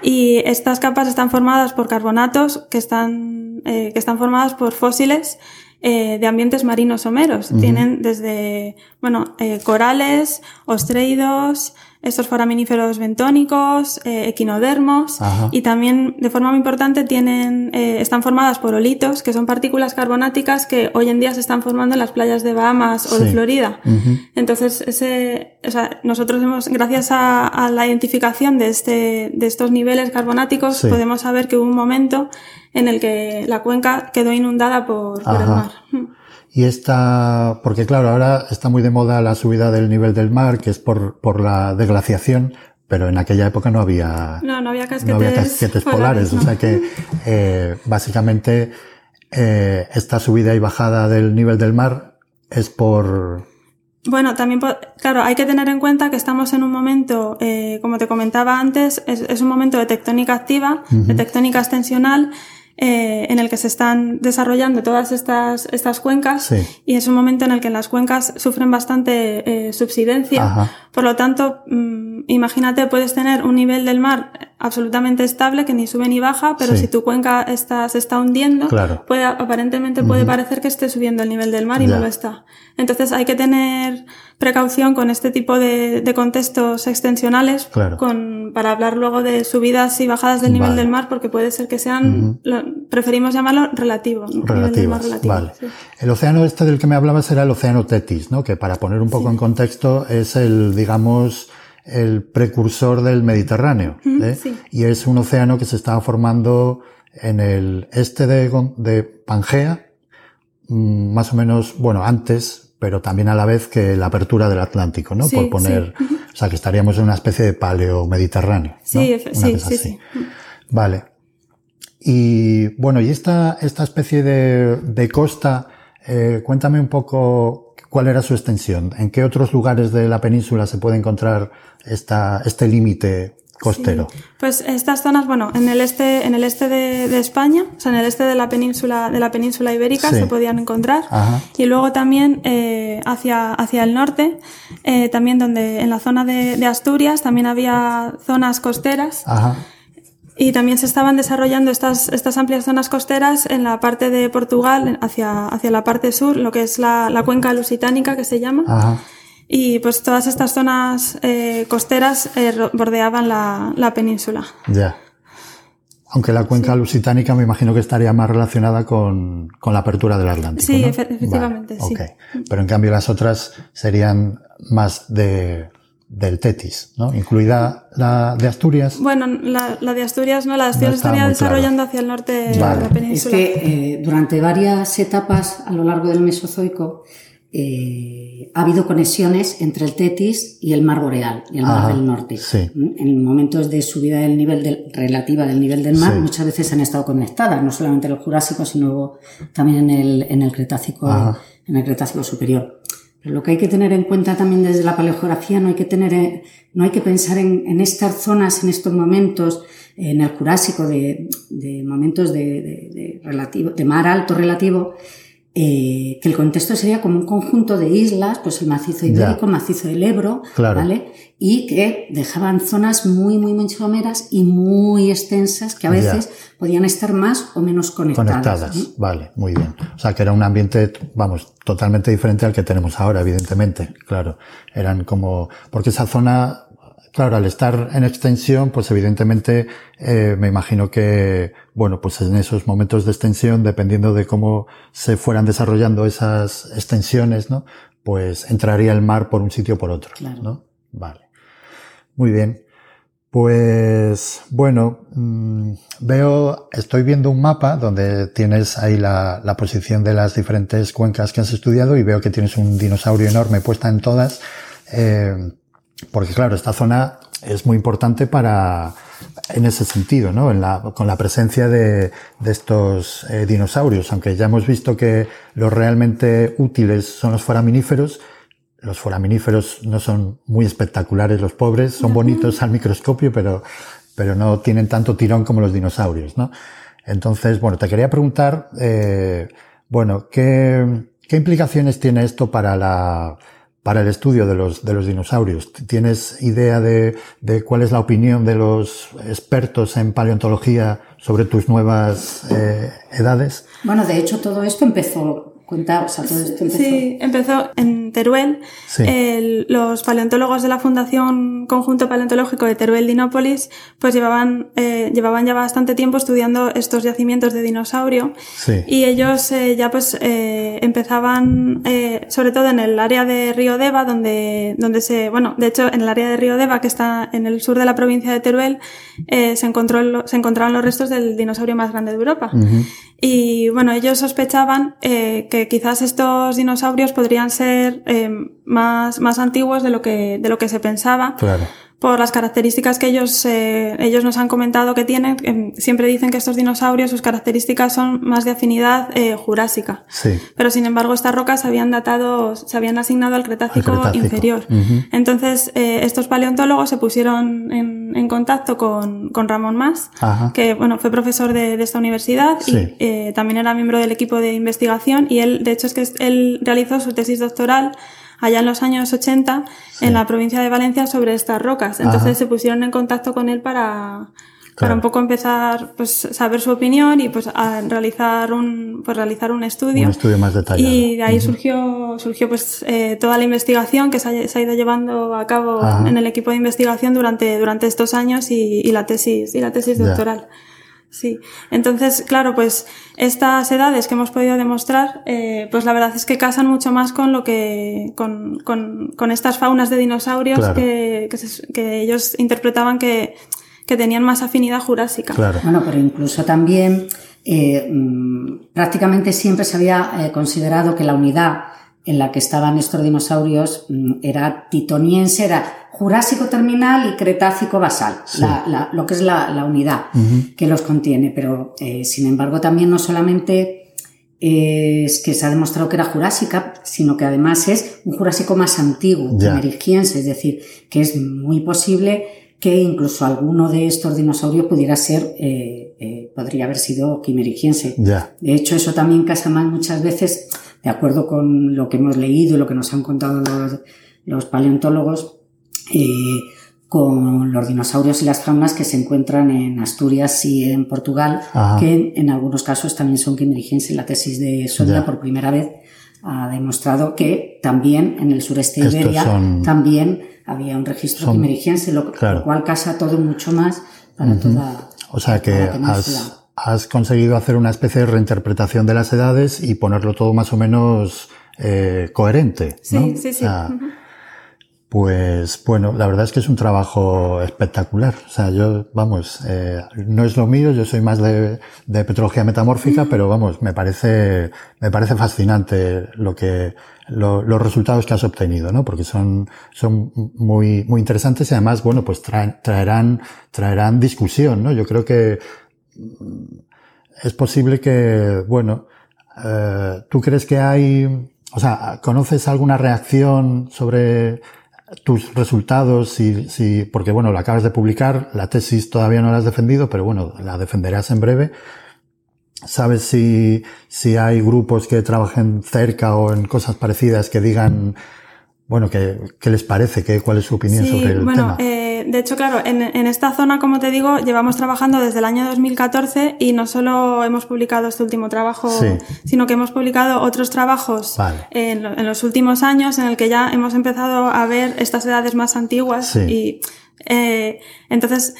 y estas capas están formadas por carbonatos que están, eh, que están formadas por fósiles eh, de ambientes marinos someros. Uh -huh. Tienen desde, bueno, eh, corales, ostreidos, estos foraminíferos bentónicos, eh, equinodermos Ajá. y también de forma muy importante tienen, eh, están formadas por olitos, que son partículas carbonáticas que hoy en día se están formando en las playas de Bahamas o de Florida. Uh -huh. Entonces, ese, o sea, nosotros hemos, gracias a, a, la identificación de este, de estos niveles carbonáticos, sí. podemos saber que hubo un momento en el que la cuenca quedó inundada por, por el mar. Y esta, porque claro, ahora está muy de moda la subida del nivel del mar, que es por, por la deglaciación, pero en aquella época no había, no, no había casquetes, no había casquetes polares, no. o sea que eh, básicamente eh, esta subida y bajada del nivel del mar es por, bueno, también, claro, hay que tener en cuenta que estamos en un momento, eh, como te comentaba antes, es, es, un momento de tectónica activa, uh -huh. de tectónica extensional, eh, en el que se están desarrollando todas estas, estas cuencas sí. y es un momento en el que las cuencas sufren bastante eh, subsidencia. Ajá. Por lo tanto, mmm, imagínate, puedes tener un nivel del mar absolutamente estable que ni sube ni baja, pero Sí. si tu cuenca está, se está hundiendo, Claro. puede, aparentemente puede parecer que esté subiendo el nivel del mar y Ya. no lo está. Entonces hay que tener precaución con este tipo de, de contextos extensionales Claro. con, para hablar luego de subidas y bajadas del nivel Vale. del mar, porque puede ser que sean, lo- preferimos llamarlo relativo. relativo, Vale. sí. El océano este del que me hablabas era el océano Tetis, ¿no? Que para poner un poco en contexto es el, digamos, el precursor del Mediterráneo. ¿eh? sí. Y es un océano que se estaba formando en el este de, Pangea, mm, más o menos, bueno, antes, pero también a la vez que la apertura del Atlántico, ¿no? Sí, Por poner, o sea, que estaríamos en una especie de paleo mediterráneo. ¿no? Sí, Una sí, sí. Vale. Y bueno, y esta, esta especie de, de costa, eh, cuéntame un poco cuál era su extensión. ¿En qué otros lugares de la península se puede encontrar esta, este límite costero? Sí. Pues estas zonas, bueno, en el este, en el este de, de España, o sea, en el este de la península, de la península ibérica Sí. se podían encontrar. Ajá. Y luego también eh, hacia, hacia el norte, eh, también donde en la zona de, de Asturias también había zonas costeras. Ajá. Y también se estaban desarrollando estas, estas amplias zonas costeras en la parte de Portugal, hacia, hacia la parte sur, lo que es la, la cuenca lusitánica que se llama. Ajá. Y pues todas estas zonas eh, costeras eh, bordeaban la, la península. Ya. Aunque la cuenca lusitánica me imagino que estaría más relacionada con, con la apertura del Atlántico. Sí, efectivamente, sí. ok. Pero en cambio las otras serían más de, del Tetis, ¿no? Incluida la de Asturias. Bueno, la, la de Asturias no, la de Asturias está estaría desarrollando hacia el norte de la Es península. que eh, durante varias etapas a lo largo del Mesozoico eh, ha habido conexiones entre el Tetis y el mar boreal y el mar Ajá, del norte. sí. ¿Mm? En momentos de subida del nivel del- relativa del nivel del mar, Sí. muchas veces han estado conectadas, no solamente en el Jurásico, sino también en el, en el Cretácico, Ajá. en el Cretácico superior. Pero lo que hay que tener en cuenta también desde la paleogeografía, no hay que tener, eh, no hay que pensar en, estas zonas, en estos momentos, en el Jurásico, de, de momentos de- de relativo, de mar alto relativo, eh, que el contexto sería como un conjunto de islas, pues el macizo ibérico, el macizo del Ebro, Claro. ¿vale? Y que dejaban zonas muy, muy, muy someras y muy extensas que a Ya. veces podían estar más o menos conectadas. Conectadas, vale, muy bien. O sea, que era un ambiente, vamos, totalmente diferente al que tenemos ahora, evidentemente, claro. Eran como, porque esa zona, claro, al estar en extensión, pues evidentemente, eh, me imagino que, bueno, pues en esos momentos de extensión, dependiendo de cómo se fueran desarrollando esas extensiones, ¿no? Pues entraría el mar por un sitio o por otro, Claro. ¿no? Vale. Muy bien. Pues bueno, mm, veo, estoy viendo un mapa donde tienes ahí la, la posición de las diferentes cuencas que has estudiado y veo que tienes un dinosaurio enorme puesta en todas, eh, porque claro, esta zona es muy importante para, en ese sentido, ¿no? En la, con la presencia de, de estos eh, dinosaurios, aunque ya hemos visto que los realmente útiles son los foraminíferos, los foraminíferos no son muy espectaculares, los pobres, son bonitos al microscopio, pero, pero no tienen tanto tirón como los dinosaurios, ¿no? Entonces, bueno, te quería preguntar, eh, bueno, ¿qué, ¿qué implicaciones tiene esto para la, para el estudio de los, de los dinosaurios? ¿Tienes idea de, de cuál es la opinión de los expertos en paleontología sobre tus nuevas eh, edades? Bueno, de hecho, todo esto empezó, cuenta, o sea, todo esto empezó. Sí, empezó en Teruel. Sí. El- los paleontólogos de la Fundación Conjunto Paleontológico de Teruel-Dinópolis pues llevaban, eh, llevaban ya bastante tiempo estudiando estos yacimientos de dinosaurio Sí. y ellos eh, ya pues eh, empezaban, eh, sobre todo en el área de Río Deva, donde, donde se, bueno, de hecho en el área de Río Deva, que está en el sur de la provincia de Teruel, eh, se, encontró, se encontraron los restos del dinosaurio más grande de Europa. Ujú. Y bueno, ellos sospechaban eh, que quizás estos dinosaurios podrían ser eh, más, más antiguos de lo que, de lo que se pensaba. Claro. Por las características que ellos, eh, ellos nos han comentado que tienen, em, siempre dicen que estos dinosaurios, sus características son más de afinidad eh, jurásica. Sí. Pero sin embargo, estas rocas se habían datado, se habían asignado al Cretácico, Al Cretácico. inferior. Ujú. Entonces, eh, estos paleontólogos se pusieron en, en contacto con, con Ramón Mas, Ajá. que bueno, fue profesor de, de esta universidad Sí. y eh, también era miembro del equipo de investigación y él, de hecho, es que él realizó su tesis doctoral allá en los años 80 en la provincia de Valencia sobre estas rocas. Entonces se pusieron en contacto con él para, para un poco empezar, pues, saber su opinión y pues a realizar un, pues realizar un estudio. Un estudio más detallado. Y de ahí surgió, surgió pues eh, toda la investigación que se ha, se ha ido llevando a cabo en el equipo de investigación durante, durante estos años y, y la tesis, y la tesis doctoral. Sí. Entonces, claro, pues estas edades que hemos podido demostrar, eh, pues la verdad es que casan mucho más con lo que, con, con, con estas faunas de dinosaurios que, que, se, que ellos interpretaban que, que tenían más afinidad jurásica. Claro. Bueno, pero incluso también eh, mm, prácticamente siempre se había eh, considerado que la unidad en la que estaban estos dinosaurios mm, era titoniense, era Jurásico terminal y Cretácico basal, Sí. la- la- lo que es la, la unidad que los contiene. Pero, eh, sin embargo, también no solamente es que se ha demostrado que era jurásica, sino que además es un jurásico más antiguo, Ya. quimerigiense, es decir, que es muy posible que incluso alguno de estos dinosaurios pudiera ser, eh, eh, podría haber sido quimerigiense. De hecho, eso también casa más muchas veces, de acuerdo con lo que hemos leído y lo que nos han contado los, los paleontólogos, eh, con los dinosaurios y las faunas que se encuentran en Asturias y en Portugal, Ajá. que en, en algunos casos también son quimerigenses. La tesis de Sonda Ya. por primera vez ha demostrado que también en el sureste de Iberia son- también había un registro son- quimerigense, lo, claro. lo cual casa todo mucho más para toda, O sea que has, has conseguido hacer una especie de reinterpretación de las edades y ponerlo todo más o menos eh, coherente. Sí, ¿no? sí, O sí. sea, Ujú. Pues bueno, la verdad es que es un trabajo espectacular. O sea, yo, vamos, eh, no es lo mío, yo soy más de, de petrología metamórfica, pero vamos, me parece, me parece fascinante lo que, lo- los resultados que has obtenido, ¿no? Porque son, son muy, muy interesantes y además, bueno, pues traerán, traerán discusión, ¿no? Yo creo que mm, es posible que, bueno, eh, ¿tú crees que hay, o sea, conoces alguna reacción sobre tus resultados, si, si, porque bueno, lo acabas de publicar, la tesis todavía no la has defendido, pero bueno, la defenderás en breve. ¿Sabes si, si hay grupos que trabajen cerca o en cosas parecidas que digan, bueno, qué, qué les parece, qué, cuál es su opinión Sí, sobre el bueno, tema? eh, de hecho, claro, en, en esta zona, como te digo, llevamos trabajando desde el año 2014 y no solo hemos publicado este último trabajo, Sí. sino que hemos publicado otros trabajos Vale. en, en los últimos años en el que ya hemos empezado a ver estas edades más antiguas Sí. y eh, entonces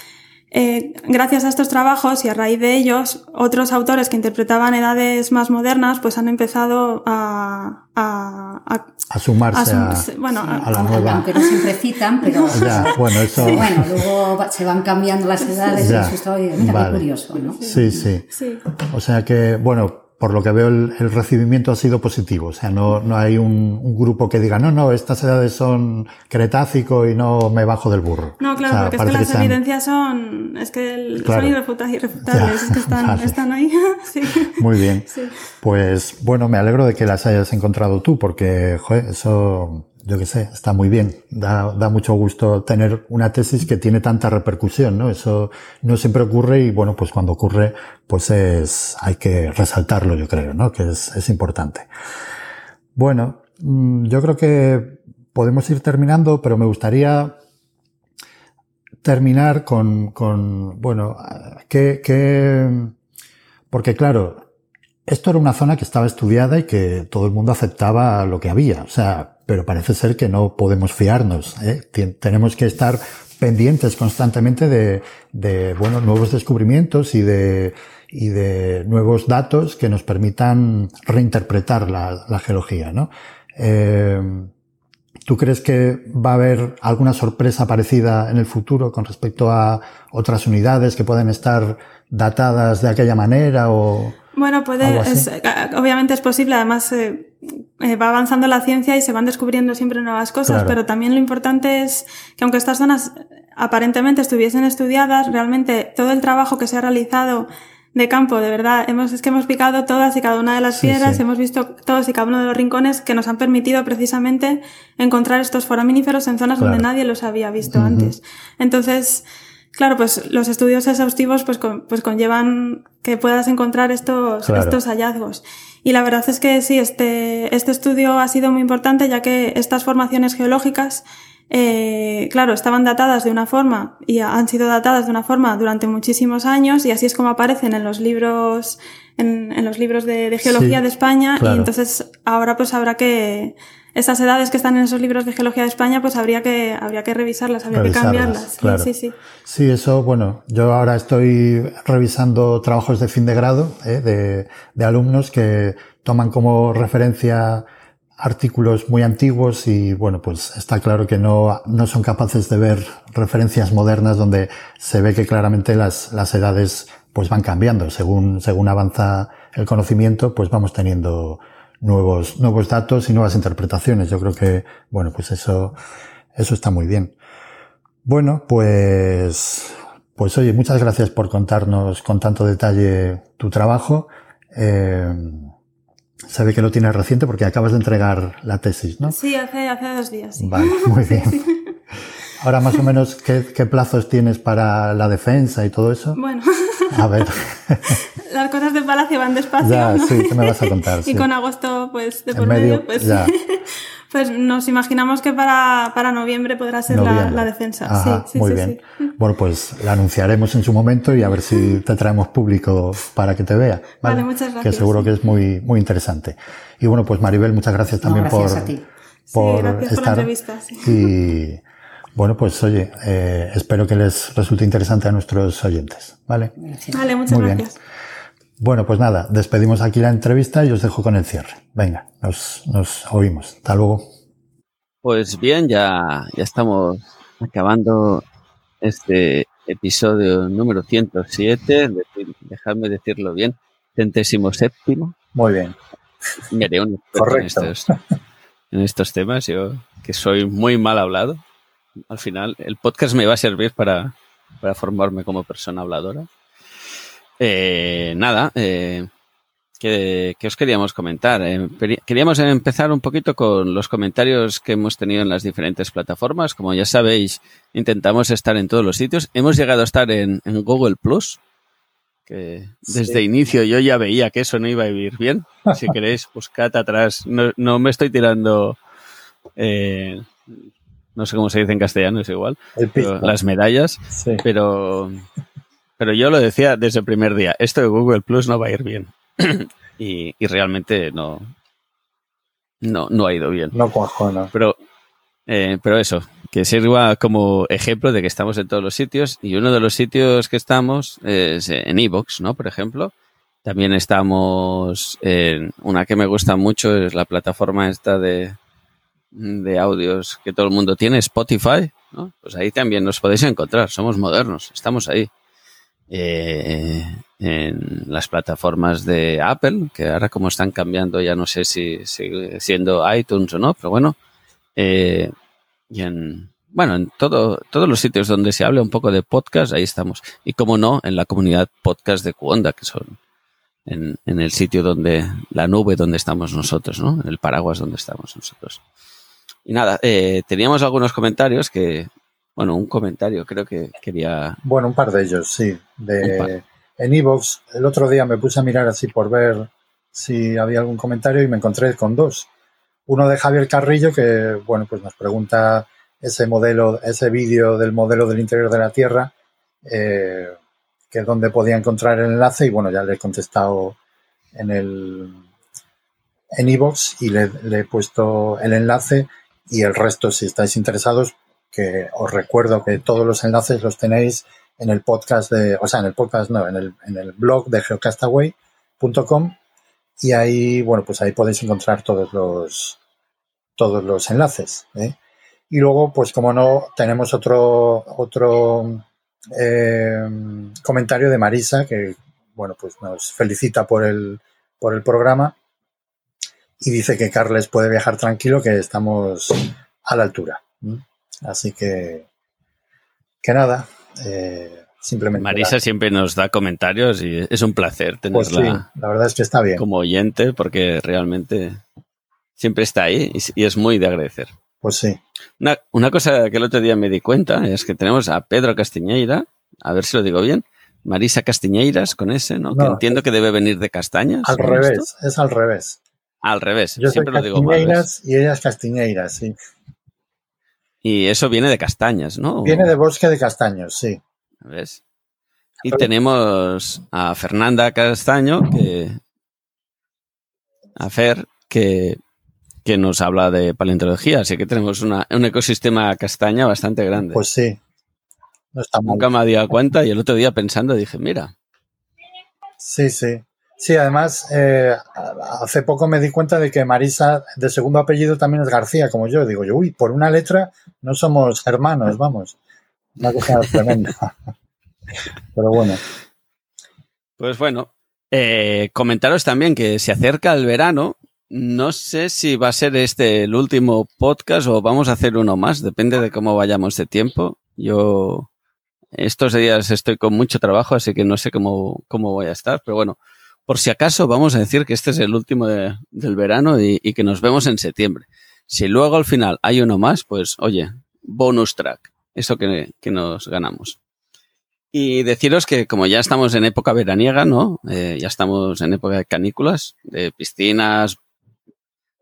eh, gracias a estos trabajos y a raíz de ellos, otros autores que interpretaban edades más modernas, pues han empezado a, a, a- A sumarse a a, sum- bueno, a- a la nueva. aunque no siempre citan, pero Ya, bueno, eso. bueno, luego se van cambiando las edades Ya. y eso está oye, mira, qué Vale. curioso, ¿no? Sí, sí. sí. O sea que, bueno, por lo que veo, el, el recibimiento ha sido positivo. O sea, no, no hay un, un grupo que diga, no, no, estas edades son cretácico y no me bajo del burro. No, claro, O sea, porque es que las sean- evidencias son, es que el- Claro. son irrefuta- irrefutables, es que están, vale. están ahí. sí. Muy bien. Sí. Pues bueno, me alegro de que las hayas encontrado tú, porque, joder, eso, yo qué sé, está muy bien. Da, mucho gusto tener una tesis que tiene tanta repercusión, ¿no? Eso no siempre ocurre y bueno, pues cuando ocurre, pues es, hay que resaltarlo, yo creo, ¿no? Que es, es importante. Bueno, mm, yo creo que podemos ir terminando, pero me gustaría terminar con, con bueno, que, que, porque claro, esto era una zona que estaba estudiada y que todo el mundo aceptaba lo que había, o sea, pero parece ser que no podemos fiarnos, ¿eh? Tenemos que estar pendientes constantemente de, de, bueno, nuevos descubrimientos y de, y de nuevos datos que nos permitan reinterpretar la, la geología, ¿no? Eh, ¿Tú crees que va a haber alguna sorpresa parecida en el futuro con respecto a otras unidades que pueden estar datadas de aquella manera o Bueno, puede, es, obviamente es posible, además eh, eh, va avanzando la ciencia y se van descubriendo siempre nuevas cosas, Claro. pero también lo importante es que aunque estas zonas aparentemente estuviesen estudiadas, realmente todo el trabajo que se ha realizado de campo, de verdad, hemos, es que hemos picado todas y cada una de las piedras, sí. hemos visto todos y cada uno de los rincones que nos han permitido precisamente encontrar estos foraminíferos en zonas Claro. donde nadie los había visto antes. Entonces, Claro, pues los estudios exhaustivos pues, pues conllevan que puedas encontrar estos, estos hallazgos. Y la verdad es que sí, este, este estudio ha sido muy importante ya que estas formaciones geológicas, eh, claro, estaban datadas de una forma y han sido datadas de una forma durante muchísimos años y así es como aparecen en los libros, en, en los libros de, geología de España y entonces ahora pues habrá que, esas edades que están en esos libros de geología de España, pues habría que, habría que revisarlas, habría que cambiarlas. Sí, sí, sí. eso, bueno, yo ahora estoy revisando trabajos de fin de grado ¿eh? de, de alumnos que toman como referencia artículos muy antiguos y bueno, pues está claro que no, no son capaces de ver referencias modernas donde se ve que claramente las, las edades pues van cambiando según, según avanza el conocimiento, pues vamos teniendo nuevos, nuevos datos y nuevas interpretaciones. Yo creo que, bueno, pues eso, eso está muy bien. Bueno, pues, pues oye, muchas gracias por contarnos con tanto detalle tu trabajo. Eh, se ve que lo tienes reciente porque acabas de entregar la tesis, ¿no? Sí, hace, hace dos días. Vale, muy bien. Ahora más o menos, ¿qué, ¿qué, plazos tienes para la defensa y todo eso? Bueno. A ver. Las cosas de Palacio van despacio. Ya, sí, ¿qué me vas a contar? y con agosto, pues, de por medio, pues, pues nos imaginamos que para, para noviembre podrá ser la, la, defensa. sí, sí, muy sí, bien. Bueno, pues la anunciaremos en su momento y a ver si te traemos público para que te vea. Vale, muchas gracias. Que seguro que es muy, muy interesante. Y bueno, pues Maribel, muchas gracias también por, por gracias estar. Por la entrevista, y bueno, pues oye, eh, espero que les resulte interesante a nuestros oyentes. ¿Vale? Vale, muchas Muy gracias. Bien. Bueno, pues nada, despedimos aquí la entrevista y os dejo con el cierre. Venga, nos, nos oímos. Hasta luego. Pues bien, ya, ya estamos acabando este episodio número 107, dejadme decirlo bien, centésimo séptimo. Muy bien. Me haré un Correcto. En, estos, en estos temas, yo que soy muy mal hablado. Al final, el podcast me va a servir para, para formarme como persona habladora. Eh, nada, eh, que, os queríamos comentar. Eh, queríamos empezar un poquito con los comentarios que hemos tenido en las diferentes plataformas. Como ya sabéis, intentamos estar en todos los sitios. Hemos llegado a estar en, en Google Plus, que desde Sí. inicio yo ya veía que eso no iba a ir bien. Si queréis, buscad atrás. No, no me estoy tirando, eh, no sé cómo se dice en castellano, es igual, las medallas. Sí. Pero, pero yo lo decía desde el primer día, esto de Google Plus no va a ir bien. y, y realmente no, no, no ha ido bien. No cuajo, no. Pero, eh, pero eso, que sirva como ejemplo de que estamos en todos los sitios y uno de los sitios que estamos es en Evox, ¿no? Por ejemplo. También estamos en una que me gusta mucho, es la plataforma esta de, de audios que todo el mundo tiene, Spotify, ¿no? Pues ahí también nos podéis encontrar, somos modernos, estamos ahí. Eh, en las plataformas de Apple, que ahora como están cambiando ya no sé si sigue siendo iTunes o no, pero bueno, eh, y en, bueno, en todo, todos los sitios donde se hable un poco de podcast, ahí estamos. Y como no, en la comunidad podcast de Cuonda, que son en, en el sitio donde, la nube donde estamos nosotros, ¿no? El paraguas donde estamos nosotros. Y nada, eh, teníamos algunos comentarios que, bueno, un comentario creo que quería... Bueno, un par de ellos, sí. De, en Evox, el otro día me puse a mirar así por ver si había algún comentario y me encontré con dos. Uno de Javier Carrillo que, bueno, pues nos pregunta ese modelo, ese vídeo del modelo del interior de la Tierra, eh, que es donde podía encontrar el enlace y bueno, ya le he contestado en el en Evox y le, le he puesto el enlace y el resto, si estáis interesados, que os recuerdo que todos los enlaces los tenéis en el podcast de, o sea, en el podcast no, en el, en el blog de geocastaway.com y ahí, bueno, pues ahí podéis encontrar todos los, todos los enlaces. ¿eh? Y luego, pues como no, tenemos otro, otro eh, comentario de Marisa que, bueno, pues nos felicita por el, por el programa y dice que Carles puede viajar tranquilo, que estamos a la altura. Así que, que nada, eh, simplemente. Marisa siempre nos da comentarios y es un placer Pues sí, tenerla la verdad es que está bien. como oyente porque realmente siempre está ahí y, es muy de agradecer. Pues sí, Una, una cosa que el otro día me di cuenta es que tenemos a Pedro Castiñeira, a ver si lo digo bien, Marisa Castiñeiras con ese, ¿no? que entiendo que debe venir de castañas. Al revés, Esto. es al revés. Al revés, Yo soy siempre lo digo mal. y ella es Castiñeiras, sí. Y eso viene de castañas, ¿no? Viene de bosque de castaños, sí. ¿Ves? Y tenemos a Fernanda Castaño, que. A Fer, que, que nos habla de paleontología. Así que tenemos una- un ecosistema castaña bastante grande. Pues sí. No está mal. Nunca me había dado cuenta y el otro día pensando dije, mira, Sí, sí. Sí, además, eh, hace poco me di cuenta de que Marisa, de segundo apellido, también es García, como yo. Digo yo, uy, por una letra no somos hermanos, vamos. Una cosa tremenda. Pero bueno, pues bueno. eh, comentaros también que se acerca el verano. No sé si va a ser este el último podcast o vamos a hacer uno más, depende de cómo vayamos de tiempo. Yo estos días estoy con mucho trabajo, así que no sé cómo, cómo voy a estar, pero bueno, por si acaso vamos a decir que este es el último de- del verano y, y que nos vemos en septiembre. Si luego al final hay uno más, pues oye, bonus track, eso que, que nos ganamos. Y deciros que como ya estamos en época veraniega, ¿no? Eh, ya estamos en época de canículas, de piscinas,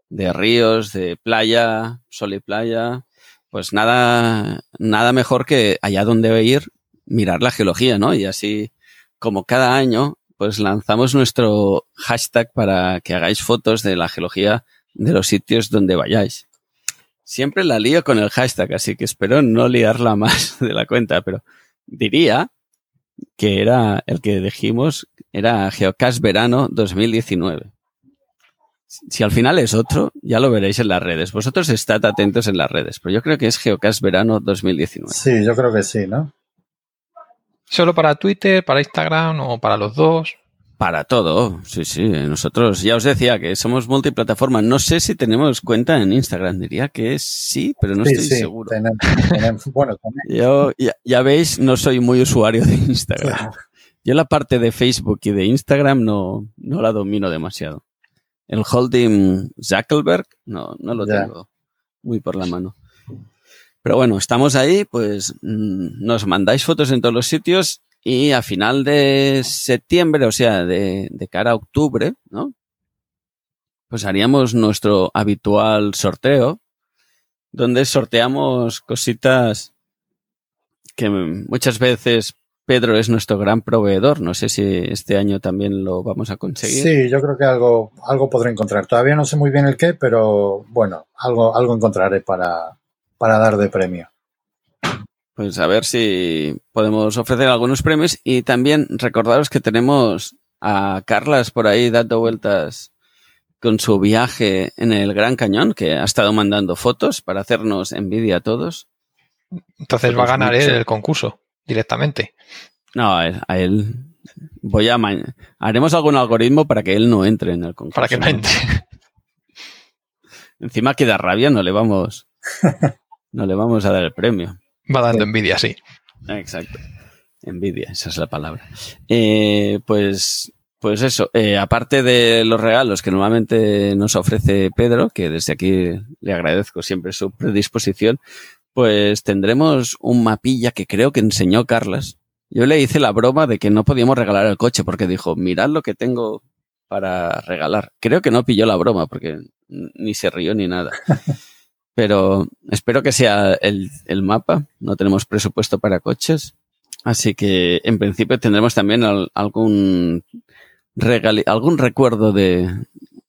de ríos, de playa, sol y playa, pues nada, nada mejor que allá donde ir, mirar la geología, ¿no? Y así, como cada año, pues lanzamos nuestro hashtag para que hagáis fotos de la geología de los sitios donde vayáis. Siempre la lío con el hashtag, así que espero no liarla más de la cuenta, pero diría que era el que dijimos, era Geocast Verano 2019. Si al final es otro, ya lo veréis en las redes. Vosotros estad atentos en las redes, pero yo creo que es Geocast Verano 2019. sí, yo creo que sí, ¿no? ¿Solo para Twitter, para Instagram o para los dos? Para todo, sí, sí. Nosotros ya os decía que somos multiplataforma. No sé si tenemos cuenta en Instagram. Diría que sí, pero no sí, estoy sí. seguro. tenemos- tenemos- bueno, tenemos- Yo, ya, ya veis, no soy muy usuario de Instagram. Yo la parte de Facebook y de Instagram no, no la domino demasiado. El holding Zuckerberg no, no lo Ya. tengo muy por la mano. Pero bueno, estamos ahí, pues mm, nos mandáis fotos en todos los sitios y a final de septiembre, o sea, de, cara a octubre, ¿no? Pues haríamos nuestro habitual sorteo, donde sorteamos cositas que muchas veces Pedro es nuestro gran proveedor. No sé si este año también lo vamos a conseguir. sí, yo creo que algo, algo podré encontrar. Todavía no sé muy bien el qué, pero bueno, algo, algo encontraré para, para dar de premio. Pues a ver si podemos ofrecer algunos premios y también recordaros que tenemos a Carlas por ahí dando vueltas con su viaje en el Gran Cañón, que ha estado mandando fotos para hacernos envidia a todos. Entonces va a ganar él el concurso directamente. No, a él, a él voy a haremos algún algoritmo para que él no entre en el concurso. Para que no entre. Encima que da rabia, no le vamos, no le vamos a dar el premio. Va dando envidia, sí. Exacto. Envidia, esa es la palabra. Eh, pues, pues eso, eh, aparte de los regalos que normalmente nos ofrece Pedro, que desde aquí le agradezco siempre su predisposición, pues tendremos un mapilla que creo que enseñó Carlas. Yo le hice la broma de que no podíamos regalar el coche porque dijo, mirad lo que tengo para regalar. Creo que no pilló la broma porque ni se rió ni nada. Pero espero que sea el, el mapa. No tenemos presupuesto para coches. Así que en principio tendremos también al- algún regali- algún recuerdo de,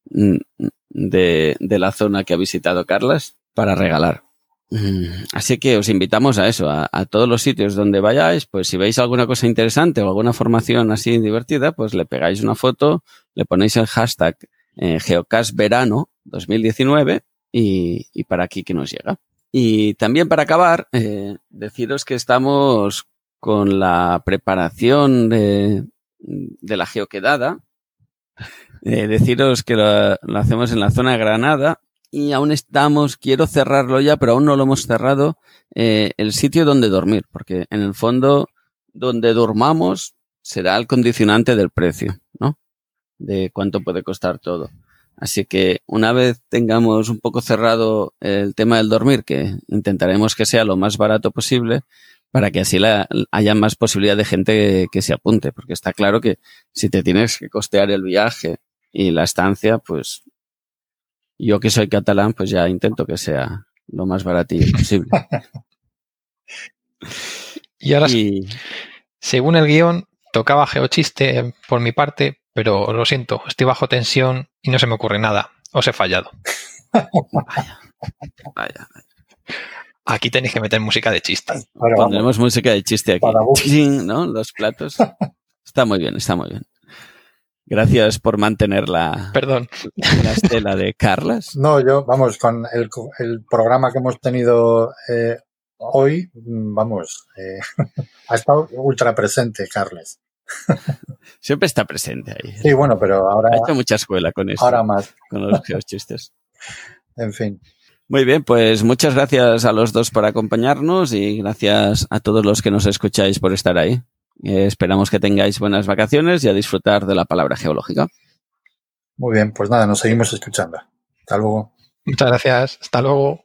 de, de la zona que ha visitado Carlas para regalar. Mm, Así que os invitamos a eso, a, todos los sitios donde vayáis, pues si veis alguna cosa interesante o alguna formación así divertida, pues le pegáis una foto, le ponéis el hashtag eh, Geocastverano 2019 y, y para aquí que nos llega. Y también para acabar, eh, deciros que estamos con la preparación de, de la geoquedada. Eh, deciros que lo, lo hacemos en la zona de Granada y aún estamos, quiero cerrarlo ya, pero aún no lo hemos cerrado, eh, el sitio donde dormir, porque en el fondo donde durmamos será el condicionante del precio, ¿no? De cuánto puede costar todo. Así que una vez tengamos un poco cerrado el tema del dormir, que intentaremos que sea lo más barato posible, para que así la, haya más posibilidad de gente que se apunte, porque está claro que si te tienes que costear el viaje y la estancia, pues yo que soy catalán, pues ya intento que sea lo más baratillo posible. y ahora, según el guion, tocaba geochiste por mi parte, pero lo siento, estoy bajo tensión y no se me ocurre nada. Os he fallado. vaya, vaya, Aquí tenéis que meter música de chiste. Pondremos música de chiste aquí. ¿No? Los platos. Está muy bien, está muy bien. Gracias por mantener la, Perdón. la estela de Carlas. No, yo, vamos, con el, el programa que hemos tenido eh, hoy, vamos, eh, ha estado ultra presente, Carles. Siempre está presente ahí. Sí, bueno, pero ahora. Ha hecho mucha escuela con eso. Ahora más. Con los geochistes. en fin. Muy bien, pues muchas gracias a los dos por acompañarnos y gracias a todos los que nos escucháis por estar ahí. Eh, esperamos que tengáis buenas vacaciones y a disfrutar de la palabra geológica. Muy bien, pues nada, nos seguimos escuchando. Hasta luego. Muchas gracias. Hasta luego.